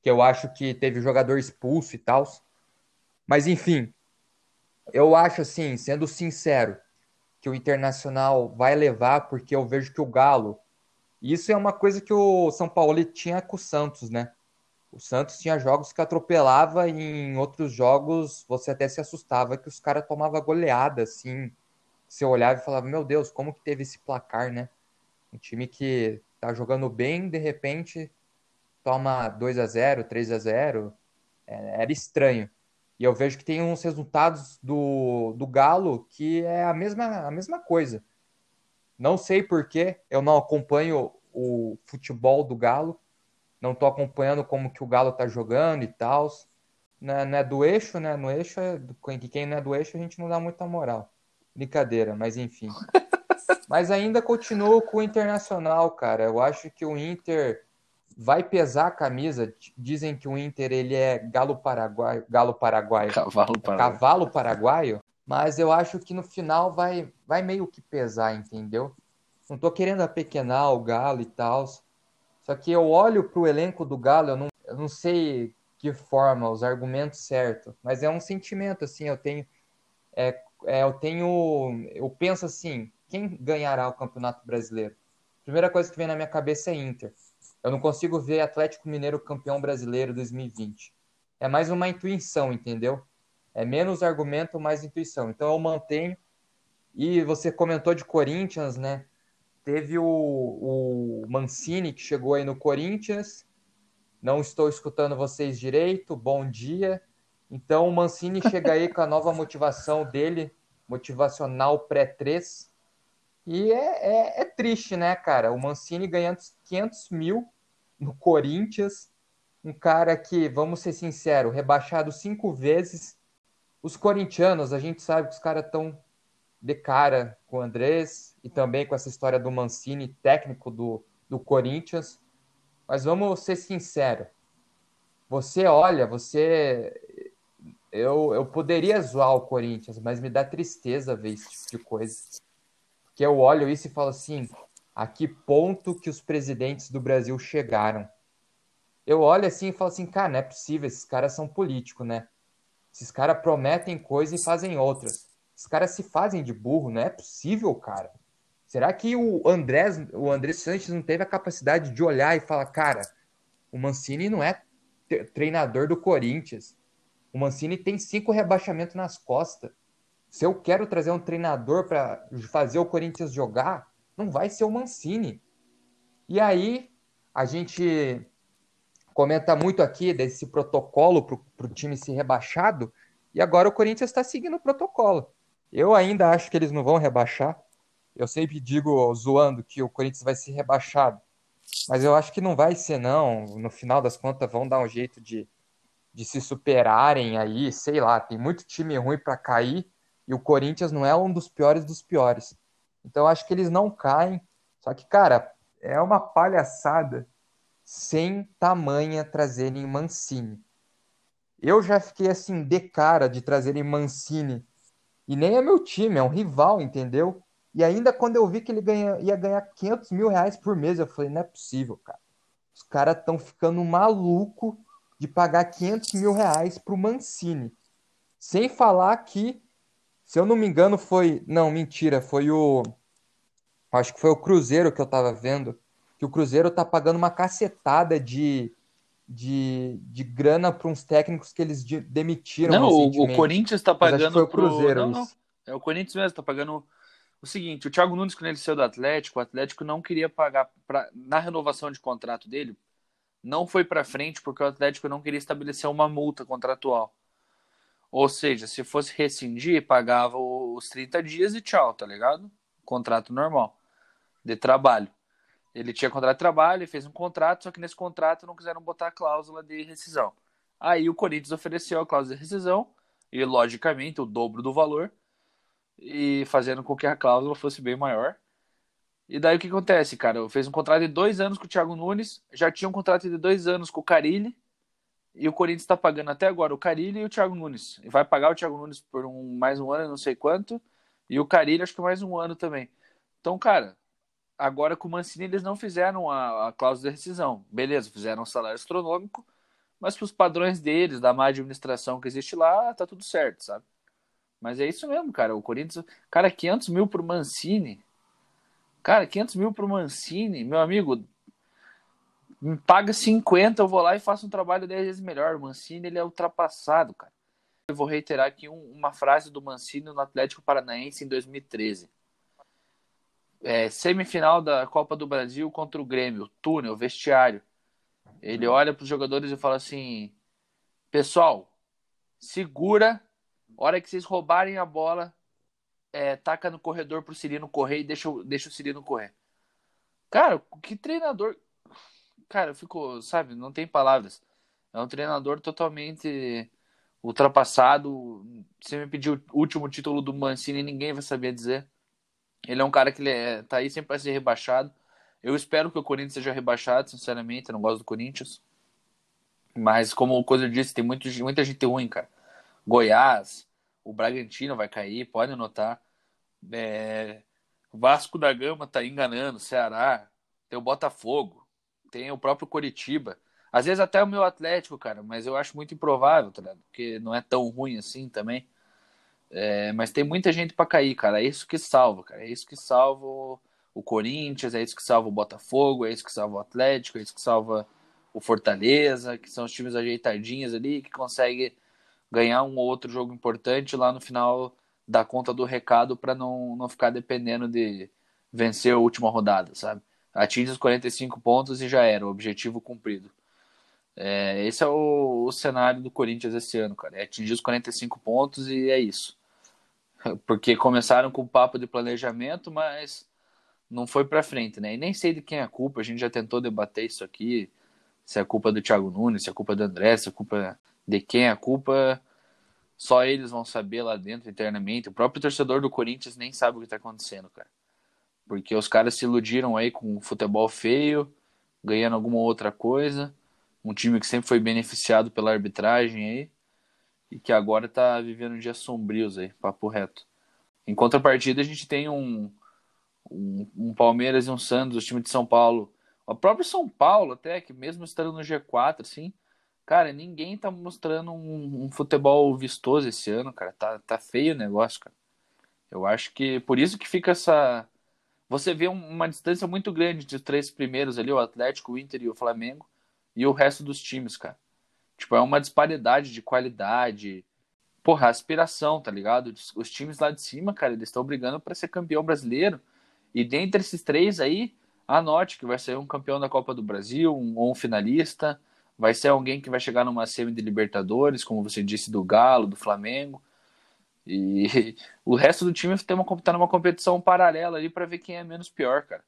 Que eu acho que teve jogador expulso e tal. Mas enfim, eu acho assim, sendo sincero, que o Internacional vai levar, porque eu vejo que o Galo. Isso é uma coisa que o São Paulo tinha com o Santos, né? O Santos tinha jogos que atropelava e em outros jogos você até se assustava que os caras tomavam goleada, assim. Você olhava e falava, meu Deus, como que teve esse placar, né? Um time que tá jogando bem, de repente toma 2 a 0 3 a 0 é, Era estranho. E eu vejo que tem uns resultados do, do Galo que é a mesma, a mesma coisa. Não sei porquê, eu não acompanho o futebol do Galo, não tô acompanhando como que o Galo tá jogando e tal. Não, é, não é do eixo, né? No eixo, é, quem não é do eixo, a gente não dá muita moral. Brincadeira, mas enfim. Mas ainda continuo com o Internacional, cara. Eu acho que o Inter vai pesar a camisa. Dizem que o Inter ele é galo paraguaio, galo paraguaio, cavalo paraguaio. cavalo paraguaio. Mas eu acho que no final vai, vai meio que pesar, entendeu? Não tô querendo apequenar o Galo e tal. Só que eu olho pro elenco do Galo, eu não, eu não sei que forma, os argumentos certos, mas é um sentimento assim, eu tenho é, é, eu tenho eu penso assim, quem ganhará o Campeonato Brasileiro? Primeira coisa que vem na minha cabeça é Inter. Eu não consigo ver Atlético Mineiro campeão brasileiro 2020. É mais uma intuição, entendeu? É menos argumento, mais intuição. Então eu mantenho. E você comentou de Corinthians, né? Teve o, o Mancini que chegou aí no Corinthians. Não estou escutando vocês direito. Bom dia. Então o Mancini chega aí com a nova motivação dele, motivacional pré-3. E é, é, é, triste, né, cara? O Mancini ganhando 500 mil no Corinthians. Um cara que, vamos ser sinceros, rebaixado cinco vezes. Os corintianos, a gente sabe que os caras estão de cara com o Andrés e também com essa história do Mancini, técnico do, do Corinthians. Mas vamos ser sinceros. Você olha, você eu, eu poderia zoar o Corinthians, mas me dá tristeza ver esse tipo de coisa. Porque eu olho isso e falo assim: a que ponto que os presidentes do Brasil chegaram? Eu olho assim e falo assim, cara, não é possível, esses caras são políticos, né? Esses caras prometem coisas e fazem outras. Esses caras se fazem de burro, não é possível, cara. Será que o Andrés, o André Sanches não teve a capacidade de olhar e falar, cara, o Mancini não é treinador do Corinthians. O Mancini tem cinco rebaixamentos nas costas. Se eu quero trazer um treinador para fazer o Corinthians jogar, não vai ser o Mancini. E aí, a gente comenta muito aqui desse protocolo para o time ser rebaixado, e agora o Corinthians está seguindo o protocolo. Eu ainda acho que eles não vão rebaixar. Eu sempre digo, zoando, que o Corinthians vai ser rebaixado. Mas eu acho que não vai ser, não. No final das contas, vão dar um jeito de de se superarem aí, sei lá, tem muito time ruim para cair e o Corinthians não é um dos piores dos piores. Então acho que eles não caem. Só que, cara, é uma palhaçada sem tamanha trazerem Mancini. Eu já fiquei assim de cara de trazerem Mancini. E nem é meu time, é um rival, entendeu? E ainda quando eu vi que ele ganha, ia ganhar 500 mil reais por mês, eu falei, não é possível, cara. Os caras estão ficando maluco de pagar 500 mil reais para o Mancini. Sem falar que, se eu não me engano, foi. Não, mentira, foi o. Acho que foi o Cruzeiro que eu estava vendo. Que o Cruzeiro tá pagando uma cacetada de, de, de grana para uns técnicos que eles demitiram. Não, o, Corinthians está pagando. foi o Cruzeiro. Pro... Não, não. É o Corinthians mesmo, está pagando o seguinte: o Thiago Nunes, quando ele saiu do Atlético, o Atlético não queria pagar pra, na renovação de contrato dele não foi para frente porque o Atlético não queria estabelecer uma multa contratual. Ou seja, se fosse rescindir, pagava os 30 dias e tchau, tá ligado? Contrato normal de trabalho. Ele tinha contrato de trabalho, ele fez um contrato, só que nesse contrato não quiseram botar a cláusula de rescisão. Aí o Corinthians ofereceu a cláusula de rescisão, e logicamente o dobro do valor, e fazendo com que a cláusula fosse bem maior. E daí o que acontece, cara? Eu fiz um contrato de dois anos com o Thiago Nunes, já tinha um contrato de dois anos com o Carilli, e o Corinthians está pagando até agora o Carilli e o Thiago Nunes. E vai pagar o Thiago Nunes por um, mais um ano, não sei quanto, e o Carilli acho que mais um ano também. Então, cara, agora com o Mancini eles não fizeram a, a cláusula de rescisão. Beleza, fizeram um salário astronômico, mas para os padrões deles, da má administração que existe lá, tá tudo certo, sabe? Mas é isso mesmo, cara. O Corinthians, cara, 500 mil pro Mancini, Cara, 500 mil pro Mancini, meu amigo, me paga 50, eu vou lá e faço um trabalho 10 vezes melhor. O Mancini, ele é ultrapassado, cara. Eu vou reiterar aqui um, uma frase do Mancini no Atlético Paranaense em 2013. É, semifinal da Copa do Brasil contra o Grêmio, túnel, vestiário. Ele olha para os jogadores e fala assim: Pessoal, segura, hora que vocês roubarem a bola, é, taca no corredor pro Cirino correr e deixa, deixa o Cirino correr. Cara, que treinador. Cara, ficou, sabe, não tem palavras. É um treinador totalmente ultrapassado. Se me pedir o último título do Mancini, ninguém vai saber dizer. Ele é um cara que ele é, tá aí sempre para ser rebaixado. Eu espero que o Corinthians seja rebaixado, sinceramente. Eu não gosto do Corinthians. Mas, como o Coisa disse, tem muito, muita gente ruim, cara. Goiás, o Bragantino vai cair, pode notar. É, Vasco da Gama tá enganando, Ceará, tem o Botafogo, tem o próprio Coritiba. Às vezes até o meu Atlético, cara, mas eu acho muito improvável, tá ligado? Porque não é tão ruim assim também. É, mas tem muita gente para cair, cara. É isso que salva, cara. É isso que salva o Corinthians, é isso que salva o Botafogo, é isso que salva o Atlético, é isso que salva o Fortaleza, que são os times ajeitadinhos ali, que conseguem ganhar um ou outro jogo importante lá no final da conta do recado para não, não ficar dependendo de vencer a última rodada, sabe? Atinge os 45 pontos e já era, o objetivo cumprido. É, esse é o, o, cenário do Corinthians esse ano, cara. É atingir os 45 pontos e é isso. Porque começaram com o papo de planejamento, mas não foi para frente, né? E nem sei de quem é a culpa. A gente já tentou debater isso aqui. Se é culpa do Thiago Nunes, se é culpa do André, se é culpa de quem é a culpa. Só eles vão saber lá dentro internamente. O próprio torcedor do Corinthians nem sabe o que tá acontecendo, cara. Porque os caras se iludiram aí com futebol feio, ganhando alguma outra coisa um time que sempre foi beneficiado pela arbitragem aí e que agora está vivendo dias sombrios aí, papo reto. Em contrapartida, a gente tem um, um, um, Palmeiras e um Santos, o time de São Paulo. O próprio São Paulo, até, que mesmo estando no G4, assim, cara, ninguém tá mostrando um, um, futebol vistoso esse ano, cara. Tá, tá feio o negócio, cara. Eu acho que por isso que fica essa. Você vê uma distância muito grande os três primeiros ali, o Atlético, o Inter e o Flamengo e o resto dos times, cara. Tipo, é uma disparidade de qualidade. Porra, aspiração, tá ligado? Os times lá de cima, cara, eles estão brigando para ser campeão brasileiro. E dentre esses três aí, anote que vai ser um campeão da Copa do Brasil, um, ou um finalista. Vai ser alguém que vai chegar numa semi de Libertadores, como você disse, do Galo, do Flamengo. E o resto do time tem uma, tá numa competição paralela ali para ver quem é menos pior, cara.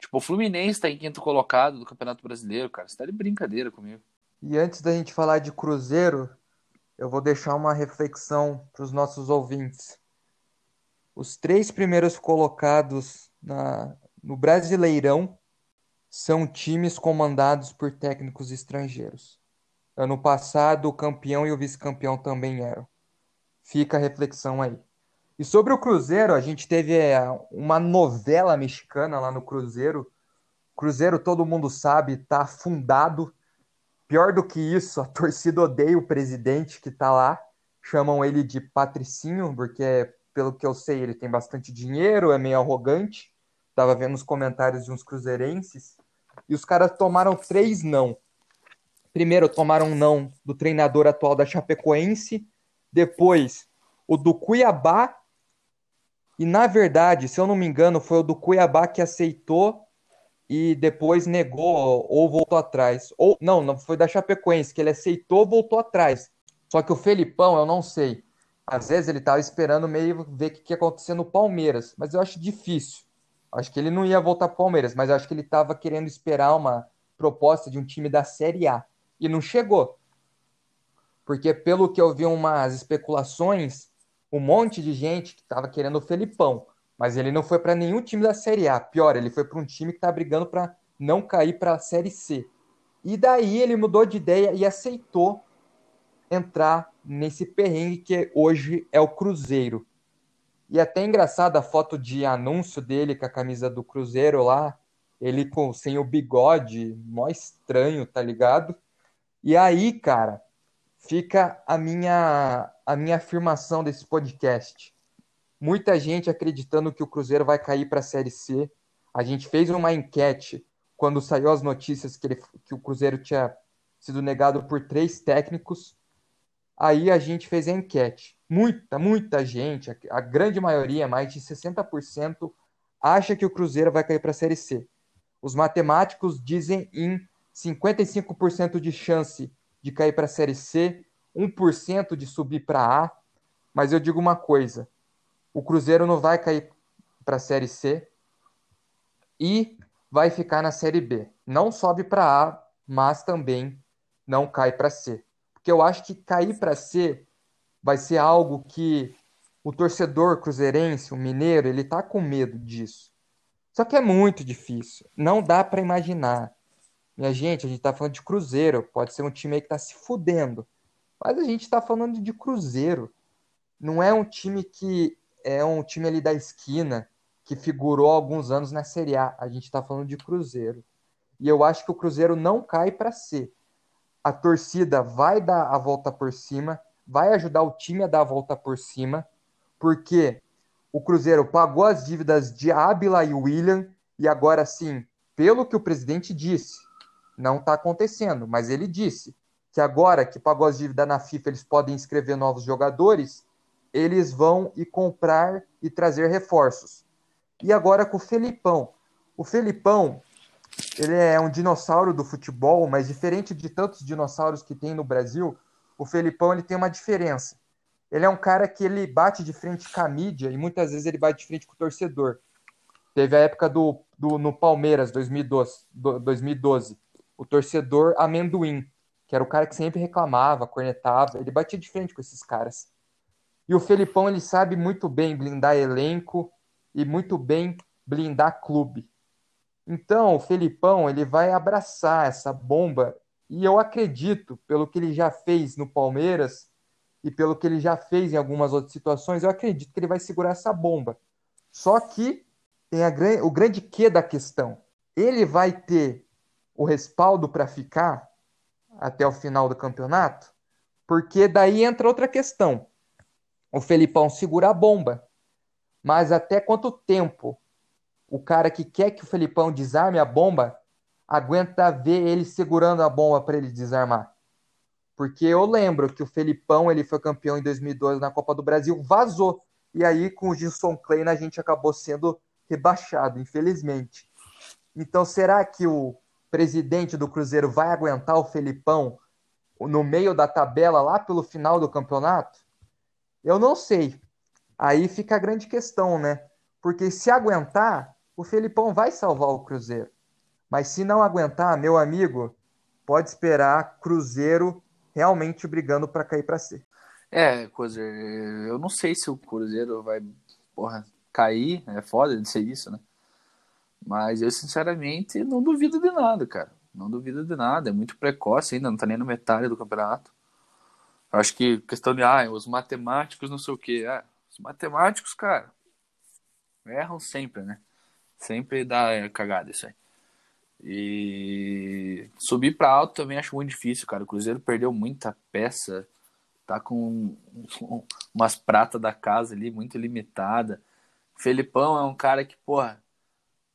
Tipo, o Fluminense tá em quinto colocado do Campeonato Brasileiro, cara. Você tá de brincadeira comigo. E antes da gente falar de Cruzeiro, eu vou deixar uma reflexão para os nossos ouvintes. Os três primeiros colocados na, no Brasileirão são times comandados por técnicos estrangeiros. Ano passado, o campeão e o vice-campeão também eram. Fica a reflexão aí. E sobre o Cruzeiro, a gente teve é, uma novela mexicana lá no Cruzeiro. Cruzeiro, todo mundo sabe, tá afundado. Pior do que isso, a torcida odeia o presidente que tá lá. Chamam ele de Patricinho, porque, pelo que eu sei, ele tem bastante dinheiro, é meio arrogante. Tava vendo os comentários de uns cruzeirenses. E os caras tomaram três não. Primeiro, tomaram um não do treinador atual da Chapecoense. Depois, o do Cuiabá e na verdade, se eu não me engano, foi o do Cuiabá que aceitou e depois negou ou voltou atrás. Ou não, não foi da Chapecoense que ele aceitou, voltou atrás. Só que o Felipão, eu não sei. Às vezes ele estava esperando meio ver o que, que ia acontecer no Palmeiras, mas eu acho difícil. Acho que ele não ia voltar para o Palmeiras, mas acho que ele estava querendo esperar uma proposta de um time da Série A e não chegou. Porque pelo que eu vi umas especulações, um monte de gente que estava querendo o Felipão, mas ele não foi para nenhum time da Série A. Pior, ele foi para um time que está brigando para não cair para a Série C. E daí ele mudou de ideia e aceitou entrar nesse perrengue que hoje é o Cruzeiro. E até engraçada a foto de anúncio dele com a camisa do Cruzeiro lá, ele com sem o bigode, mó estranho, tá ligado? E aí, cara, fica a minha, a minha afirmação desse podcast. Muita gente acreditando que o Cruzeiro vai cair para a Série C. A gente fez uma enquete quando saiu as notícias que, ele, que o Cruzeiro tinha sido negado por três técnicos. Aí a gente fez a enquete. Muita, muita gente, a grande maioria, mais de 60%, acha que o Cruzeiro vai cair para a Série C. Os matemáticos dizem em 55% de chance de cair para a Série C, 1% de subir para A. Mas eu digo uma coisa: o Cruzeiro não vai cair para a Série C e vai ficar na Série B. Não sobe para A, mas também não cai para C. Porque eu acho que cair para C vai ser algo que o torcedor cruzeirense, o mineiro, ele tá com medo disso. Só que é muito difícil. Não dá para imaginar. Minha gente, a gente tá falando de Cruzeiro. Pode ser um time aí que tá se fudendo. Mas a gente tá falando de Cruzeiro. Não é um time que é um time ali da esquina que figurou alguns anos na Série A. A gente tá falando de Cruzeiro. E eu acho que o Cruzeiro não cai para ser. A torcida vai dar a volta por cima, vai ajudar o time a dar a volta por cima, porque o Cruzeiro pagou as dívidas de Ábila e William, e agora sim, pelo que o presidente disse, não está acontecendo, mas ele disse que agora que pagou as dívidas na FIFA, eles podem inscrever novos jogadores, eles vão e comprar e trazer reforços. E agora com o Felipão. O Felipão, ele é um dinossauro do futebol, mas diferente de tantos dinossauros que tem no Brasil, o Felipão ele tem uma diferença. Ele é um cara que ele bate de frente com a mídia e muitas vezes ele bate de frente com o torcedor. Teve a época do, do no Palmeiras, 2012, 2012, o torcedor amendoim, que era o cara que sempre reclamava, cornetava, ele batia de frente com esses caras. E o Felipão ele sabe muito bem blindar elenco e muito bem blindar clube. Então, o Felipão ele vai abraçar essa bomba e eu acredito, pelo que ele já fez no Palmeiras e pelo que ele já fez em algumas outras situações, eu acredito que ele vai segurar essa bomba. Só que tem a, o grande quê da questão. Ele vai ter o respaldo para ficar até o final do campeonato? Porque daí entra outra questão. O Felipão segura a bomba. Mas até quanto tempo o cara que quer que o Felipão desarme a bomba aguenta ver ele segurando a bomba para ele desarmar. Porque eu lembro que o Felipão ele foi campeão em 2012 na Copa do Brasil, vazou. E aí, com o Gilson Klein, a gente acabou sendo rebaixado, infelizmente. Então, será que o presidente do Cruzeiro vai aguentar o Felipão no meio da tabela lá pelo final do campeonato? Eu não sei. Aí fica a grande questão, né? Porque se aguentar, o Felipão vai salvar o Cruzeiro. Mas se não aguentar, meu amigo, pode esperar Cruzeiro realmente brigando para cair para C. É, coisa, eu não sei se o Cruzeiro vai porra, cair, é foda de ser isso, né? Mas eu sinceramente não duvido de nada, cara. Não duvido de nada, é muito precoce ainda, não tá nem na metade do campeonato. Acho que questão de, ah, os matemáticos não sei o quê. Ah, os matemáticos, cara, erram sempre, né? Sempre dá cagada isso aí. E subir para alto também acho muito difícil, cara. O Cruzeiro perdeu muita peça, tá com umas pratas da casa ali muito limitada. Felipão é um cara que, porra,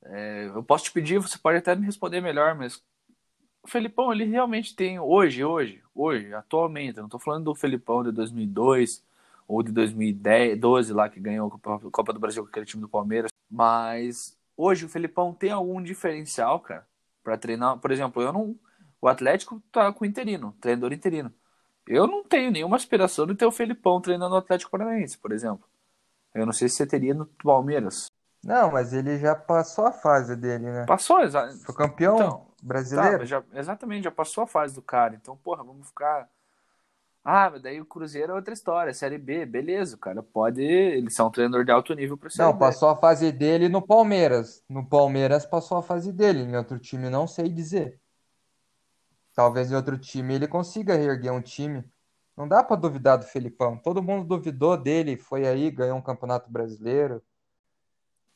é, eu posso te pedir, você pode até me responder melhor, mas o Felipão ele realmente tem hoje, hoje, hoje, atualmente. Não tô falando do Felipão de 2002 ou de 2012 lá que ganhou a Copa do Brasil com aquele time do Palmeiras, mas hoje o Felipão tem algum diferencial, cara, para treinar. Por exemplo, eu não. O Atlético tá com interino, treinador interino. Eu não tenho nenhuma aspiração de ter o Felipão treinando o Atlético Paranaense, por exemplo. Eu não sei se você teria no Palmeiras. Não, mas ele já passou a fase dele, né? Passou, exato. Foi campeão então, brasileiro? Tá, já, exatamente, já passou a fase do cara. Então, porra, vamos ficar. Ah, mas daí o Cruzeiro é outra história, Série B, beleza, o cara pode. Eles são um treinador de alto nível para Série Não, passou a fase dele no Palmeiras. No Palmeiras passou a fase dele, em outro time não sei dizer. Talvez em outro time ele consiga reerguer um time. Não dá para duvidar do Felipão. Todo mundo duvidou dele, foi aí, ganhou um campeonato brasileiro.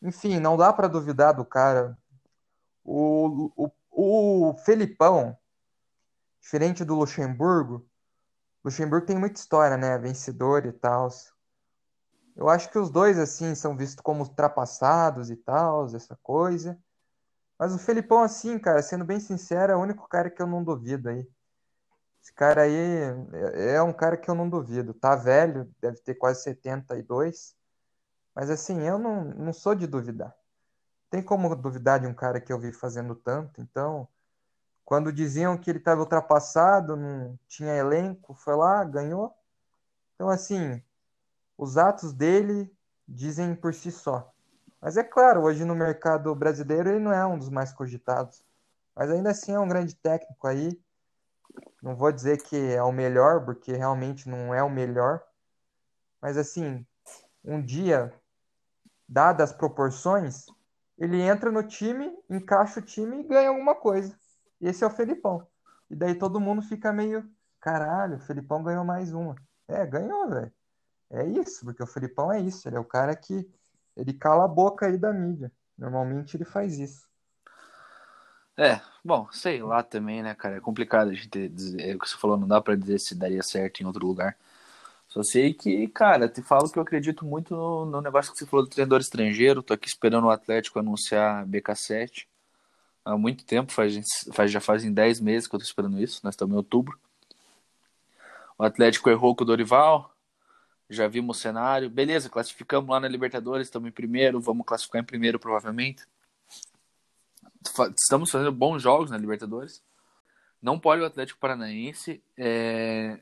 Enfim, não dá para duvidar do cara. O, o, o Felipão, diferente do Luxemburgo, Luxemburgo tem muita história, né? Vencedor e tal. Eu acho que os dois, assim, são vistos como ultrapassados e tal, essa coisa. Mas o Felipão, assim, cara, sendo bem sincero, é o único cara que eu não duvido aí. Esse cara aí é, é um cara que eu não duvido. Tá velho, deve ter quase 72. Mas assim, eu não, não sou de duvidar. Tem como duvidar de um cara que eu vi fazendo tanto? Então, quando diziam que ele estava ultrapassado, não tinha elenco, foi lá, ganhou. Então, assim, os atos dele dizem por si só. Mas é claro, hoje no mercado brasileiro ele não é um dos mais cogitados. Mas ainda assim é um grande técnico aí. Não vou dizer que é o melhor, porque realmente não é o melhor. Mas assim, um dia dadas as proporções, ele entra no time, encaixa o time e ganha alguma coisa. Esse é o Felipão. E daí todo mundo fica meio, caralho, o Felipão ganhou mais uma. É, ganhou, velho. É isso, porque o Felipão é isso, ele é o cara que ele cala a boca aí da mídia. Normalmente ele faz isso. É, bom, sei lá também, né, cara? É complicado a gente dizer. É o que você falou, não dá para dizer se daria certo em outro lugar. Só sei que, cara, te falo que eu acredito muito no, no negócio que você falou do treinador estrangeiro. Tô aqui esperando o Atlético anunciar BK7 há muito tempo, faz, faz, já fazem 10 meses que eu tô esperando isso, nós estamos em outubro. O Atlético errou com o Dorival, já vimos o cenário. Beleza, classificamos lá na Libertadores, estamos em primeiro, vamos classificar em primeiro provavelmente. estamos fazendo bons jogos na Libertadores. Não pode o Atlético Paranaense é,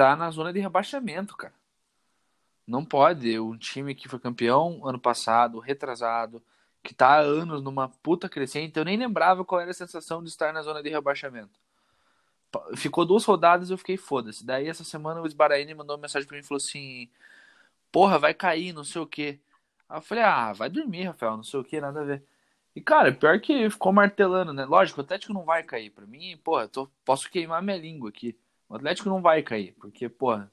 tá na zona de rebaixamento, cara. Não pode. Um time que foi campeão ano passado, retrasado, que tá há anos numa puta crescente. Eu nem lembrava qual era a sensação de estar na zona de rebaixamento. Ficou duas rodadas eu fiquei foda-se. Daí essa semana o Esbaraíne mandou uma mensagem pra mim e falou assim: Porra, vai cair, não sei o quê. Aí eu falei: Ah, vai dormir, Rafael, não sei o quê, nada a ver. E cara, pior que ficou martelando, né? Lógico, o Atlético não vai cair. Pra mim, porra, tô, posso queimar minha língua aqui. O Atlético não vai cair, porque, porra,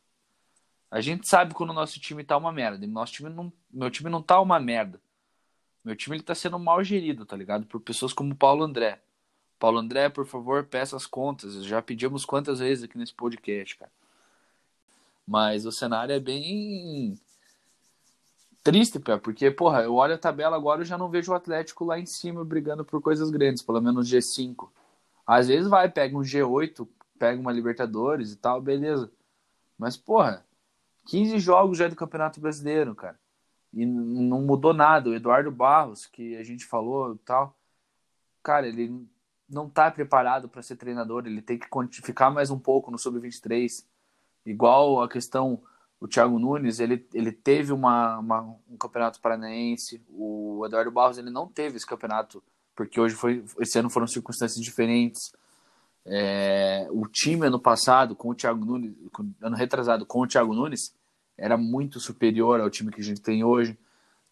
a gente sabe quando o nosso time tá uma merda. E nosso time não, meu time não tá uma merda. Meu time ele tá sendo mal gerido, tá ligado? Por pessoas como Paulo André. Paulo André, por favor, peça as contas. Já pedimos quantas vezes aqui nesse podcast, cara. Mas o cenário é bem triste, pé, porque, porra, eu olho a tabela agora e já não vejo o Atlético lá em cima brigando por coisas grandes, pelo menos G5. Às vezes vai, pega um G8, pega uma Libertadores e tal, beleza. Mas, porra, 15 jogos já do Campeonato Brasileiro, cara. E não mudou nada. O Eduardo Barros, que a gente falou e tal, cara, ele não tá preparado para ser treinador, ele tem que ficar mais um pouco no sub-23. Igual a questão, o Thiago Nunes, ele, ele teve uma, uma, um campeonato paranaense, o Eduardo Barros ele não teve esse campeonato, porque hoje foi, esse ano foram circunstâncias diferentes. É, o time ano passado, com o Thiago Nunes, ano retrasado, com o Thiago Nunes, era muito superior ao time que a gente tem hoje.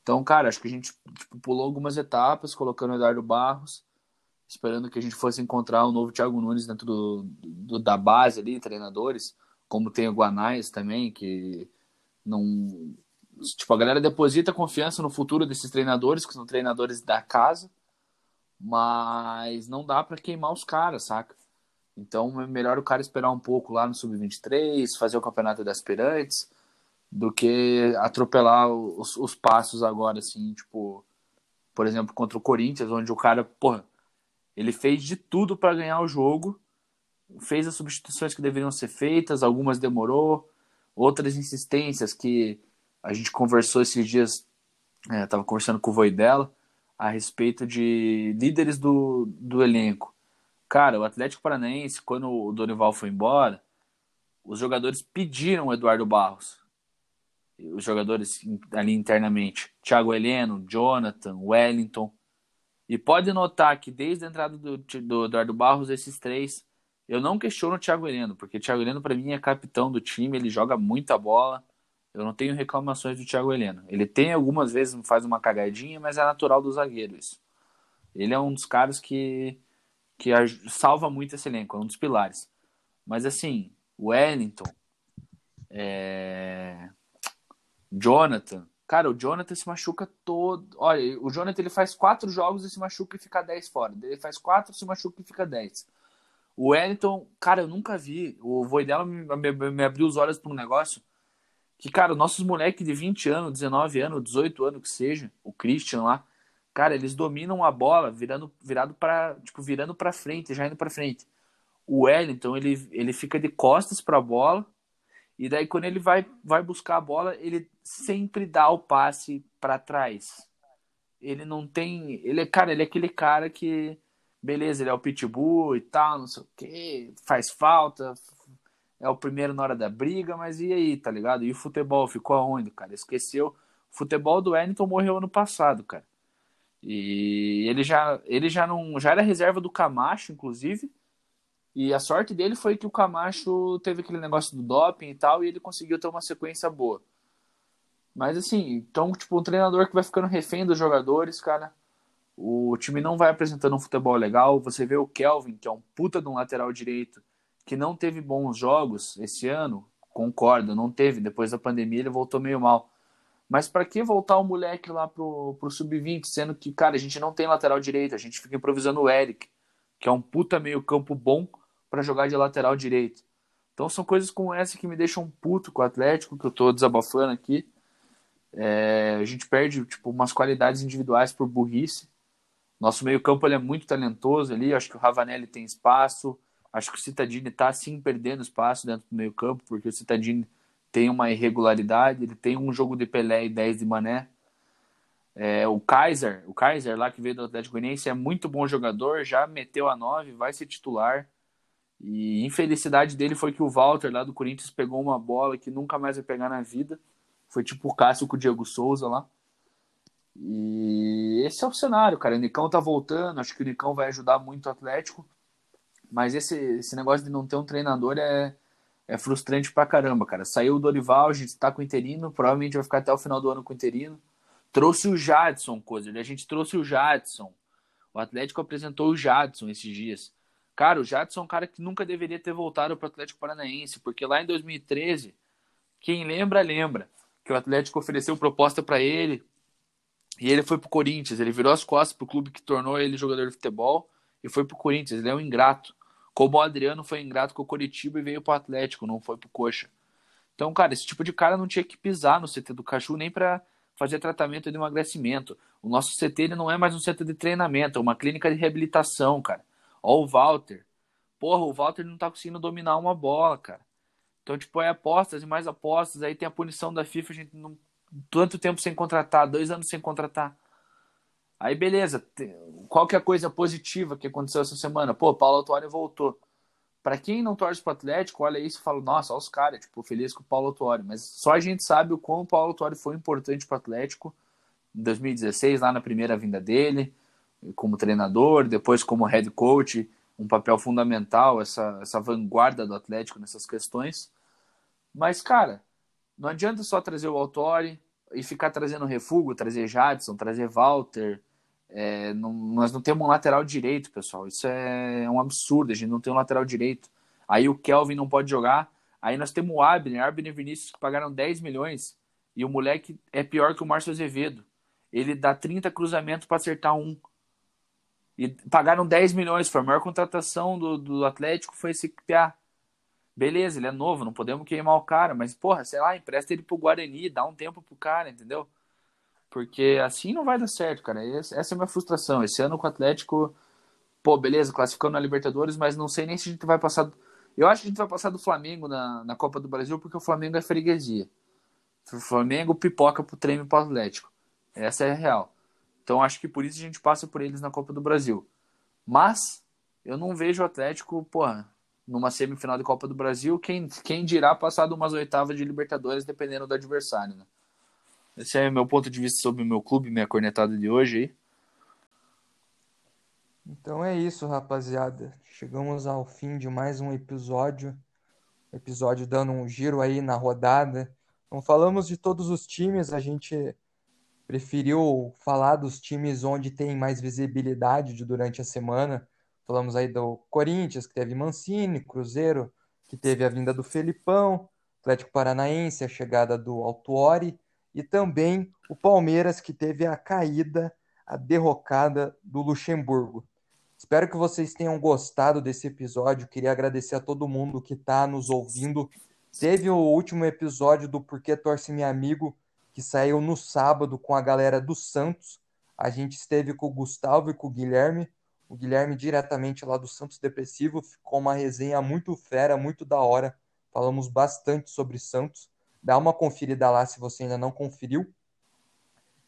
Então, cara, acho que a gente tipo, pulou algumas etapas, colocando o Eduardo Barros, esperando que a gente fosse encontrar o um novo Thiago Nunes dentro do, do, da base ali, treinadores, como tem o Guanais também, que não. Tipo, a galera deposita confiança no futuro desses treinadores, que são treinadores da casa, mas não dá para queimar os caras, saca? Então é melhor o cara esperar um pouco lá no Sub-23, fazer o campeonato de aspirantes, do que atropelar os, os passos agora, assim, tipo, por exemplo, contra o Corinthians, onde o cara, porra, ele fez de tudo para ganhar o jogo, fez as substituições que deveriam ser feitas, algumas demorou, outras insistências que a gente conversou esses dias, é, conversando com o Voidela a respeito de líderes do, do elenco. Cara, o Atlético Paranaense, quando o Dorival foi embora, os jogadores pediram o Eduardo Barros. Os jogadores ali internamente. Thiago Heleno, Jonathan, Wellington. E pode notar que desde a entrada do, do Eduardo Barros, esses três, eu não questiono o Thiago Heleno, porque o Thiago Heleno, para mim, é capitão do time, ele joga muita bola. Eu não tenho reclamações do Thiago Heleno. Ele tem algumas vezes, faz uma cagadinha, mas é natural do zagueiro isso. Ele é um dos caras que, que salva muito esse elenco, é um dos pilares. Mas assim, Wellington, é... Jonathan, Cara, o Jonathan se machuca todo. Olha, o Jonathan ele faz quatro jogos e se machuca e fica 10 fora. Ele faz quatro, se machuca e fica 10. O Wellington, cara, eu nunca vi. O Voidela me, me, me abriu os olhos para um negócio. Que, cara, nossos moleques de 20 anos, 19 anos, 18 anos que seja, o Christian lá, cara, eles dominam a bola virando virado para, tipo, virando para frente, já indo para frente. O Wellington, ele, ele fica de costas para a bola e daí, quando ele vai, vai buscar a bola, ele sempre dá o passe para trás. Ele não tem. Ele é, cara, ele é aquele cara que. Beleza, ele é o pitbull e tal, não sei o que, faz falta, é o primeiro na hora da briga, mas e aí, tá ligado? E o futebol ficou aonde, cara? Esqueceu. O futebol do Wellington morreu ano passado, cara. E ele já, ele já não. Já era reserva do Camacho, inclusive e a sorte dele foi que o Camacho teve aquele negócio do doping e tal, e ele conseguiu ter uma sequência boa. Mas assim, então, tipo, um treinador que vai ficando refém dos jogadores, cara. O time não vai apresentando um futebol legal. Você vê o Kelvin, que é um puta de um lateral direito, que não teve bons jogos esse ano. Concordo, não teve. Depois da pandemia ele voltou meio mal. Mas para que voltar o moleque lá pro, pro sub-20, sendo que, cara, a gente não tem lateral direito, a gente fica improvisando o Eric, que é um puta meio campo bom, para jogar de lateral direito. Então são coisas como essa que me deixam puto com o Atlético, que eu tô desabafando aqui. É, a gente perde tipo, umas qualidades individuais por burrice. Nosso meio-campo é muito talentoso ali. Acho que o Ravanelli tem espaço. Acho que o Citadini está sim perdendo espaço dentro do meio-campo, porque o Citadini tem uma irregularidade. Ele tem um jogo de Pelé e 10 de Mané. É, o Kaiser, o Kaiser lá que veio do Atlético Goianiense é muito bom jogador, já meteu a 9, vai ser titular. E infelicidade dele foi que o Walter lá do Corinthians pegou uma bola que nunca mais vai pegar na vida. Foi tipo o Cássio com o Diego Souza lá. E esse é o cenário, cara. O Nicão tá voltando, acho que o Nicão vai ajudar muito o Atlético. Mas esse, esse negócio de não ter um treinador é, é frustrante pra caramba, cara. Saiu o Dorival, a gente tá com o interino, provavelmente vai ficar até o final do ano com o interino. Trouxe o Jadson, coisa. A gente trouxe o Jadson. O Atlético apresentou o Jadson esses dias. Cara, o Jadson é um cara que nunca deveria ter voltado para o Atlético Paranaense, porque lá em 2013, quem lembra, lembra que o Atlético ofereceu proposta para ele e ele foi pro Corinthians. Ele virou as costas pro clube que tornou ele jogador de futebol e foi pro Corinthians. Ele é um ingrato. Como o Adriano foi ingrato com o Coritiba e veio pro Atlético, não foi pro Coxa. Então, cara, esse tipo de cara não tinha que pisar no CT do Cachu nem para fazer tratamento de emagrecimento. O nosso CT ele não é mais um centro de treinamento, é uma clínica de reabilitação, cara. Ó o Walter. Porra, o Walter não tá conseguindo dominar uma bola, cara. Então, tipo, é apostas e mais apostas. Aí tem a punição da FIFA, a gente não. Tanto tempo sem contratar, dois anos sem contratar. Aí, beleza. Qual que é a coisa positiva que aconteceu essa semana? Pô, Paulo Autuori voltou. Para quem não torce pro Atlético, olha isso e fala, nossa, olha os caras, tipo, feliz com o Paulo Autuori. Mas só a gente sabe o quão o Paulo Autuori foi importante pro Atlético em 2016, lá na primeira vinda dele como treinador, depois como head coach, um papel fundamental, essa, essa vanguarda do Atlético nessas questões. Mas, cara, não adianta só trazer o Autori e ficar trazendo refúgio, trazer Jadson, trazer Walter. É, não, nós não temos um lateral direito, pessoal. Isso é um absurdo, a gente não tem um lateral direito. Aí o Kelvin não pode jogar. Aí nós temos o Abner, Abner Vinícius, que pagaram 10 milhões. E o moleque é pior que o Márcio Azevedo. Ele dá 30 cruzamentos para acertar um. E pagaram 10 milhões, foi a maior contratação do, do Atlético, foi esse PA. Beleza, ele é novo, não podemos queimar o cara, mas, porra, sei lá, empresta ele pro Guarani, dá um tempo pro cara, entendeu? Porque assim não vai dar certo, cara. Essa é a minha frustração. Esse ano com o Atlético, pô, beleza, classificando na Libertadores, mas não sei nem se a gente vai passar. Eu acho que a gente vai passar do Flamengo na, na Copa do Brasil, porque o Flamengo é freguesia. O Flamengo pipoca pro treino pro Atlético. Essa é a real. Então acho que por isso a gente passa por eles na Copa do Brasil. Mas eu não vejo o Atlético, porra, numa semifinal de Copa do Brasil, quem, quem dirá passar de umas oitavas de Libertadores, dependendo do adversário, né? Esse é meu ponto de vista sobre o meu clube, minha cornetada de hoje aí. Então é isso, rapaziada. Chegamos ao fim de mais um episódio. Episódio dando um giro aí na rodada. Não falamos de todos os times, a gente preferiu falar dos times onde tem mais visibilidade de, durante a semana. Falamos aí do Corinthians, que teve Mancini, Cruzeiro, que teve a vinda do Felipão, Atlético Paranaense, a chegada do Altuori, e também o Palmeiras, que teve a caída, a derrocada do Luxemburgo. Espero que vocês tenham gostado desse episódio. Queria agradecer a todo mundo que está nos ouvindo. Teve o último episódio do Porquê Torce Meu Amigo, que saiu no sábado com a galera do Santos. A gente esteve com o Gustavo e com o Guilherme. O Guilherme diretamente lá do Santos Depressivo. Ficou uma resenha muito fera, muito da hora. Falamos bastante sobre Santos. Dá uma conferida lá se você ainda não conferiu.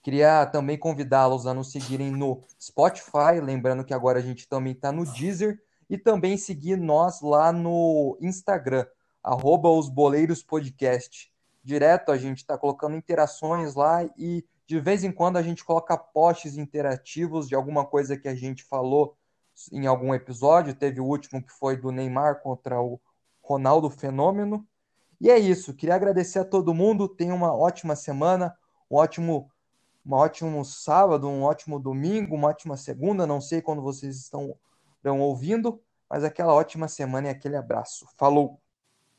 Queria também convidá-los a nos seguirem no Spotify, lembrando que agora a gente também está no Deezer, e também seguir nós lá no Instagram, arroba os Boleiros Podcast direto, a gente está colocando interações lá e de vez em quando a gente coloca posts interativos de alguma coisa que a gente falou em algum episódio. Teve o último que foi do Neymar contra o Ronaldo Fenômeno. E é isso. Queria agradecer a todo mundo. Tenha uma ótima semana, um ótimo, um ótimo sábado, um ótimo domingo, uma ótima segunda. Não sei quando vocês estão, estão ouvindo, mas aquela ótima semana e aquele abraço. Falou!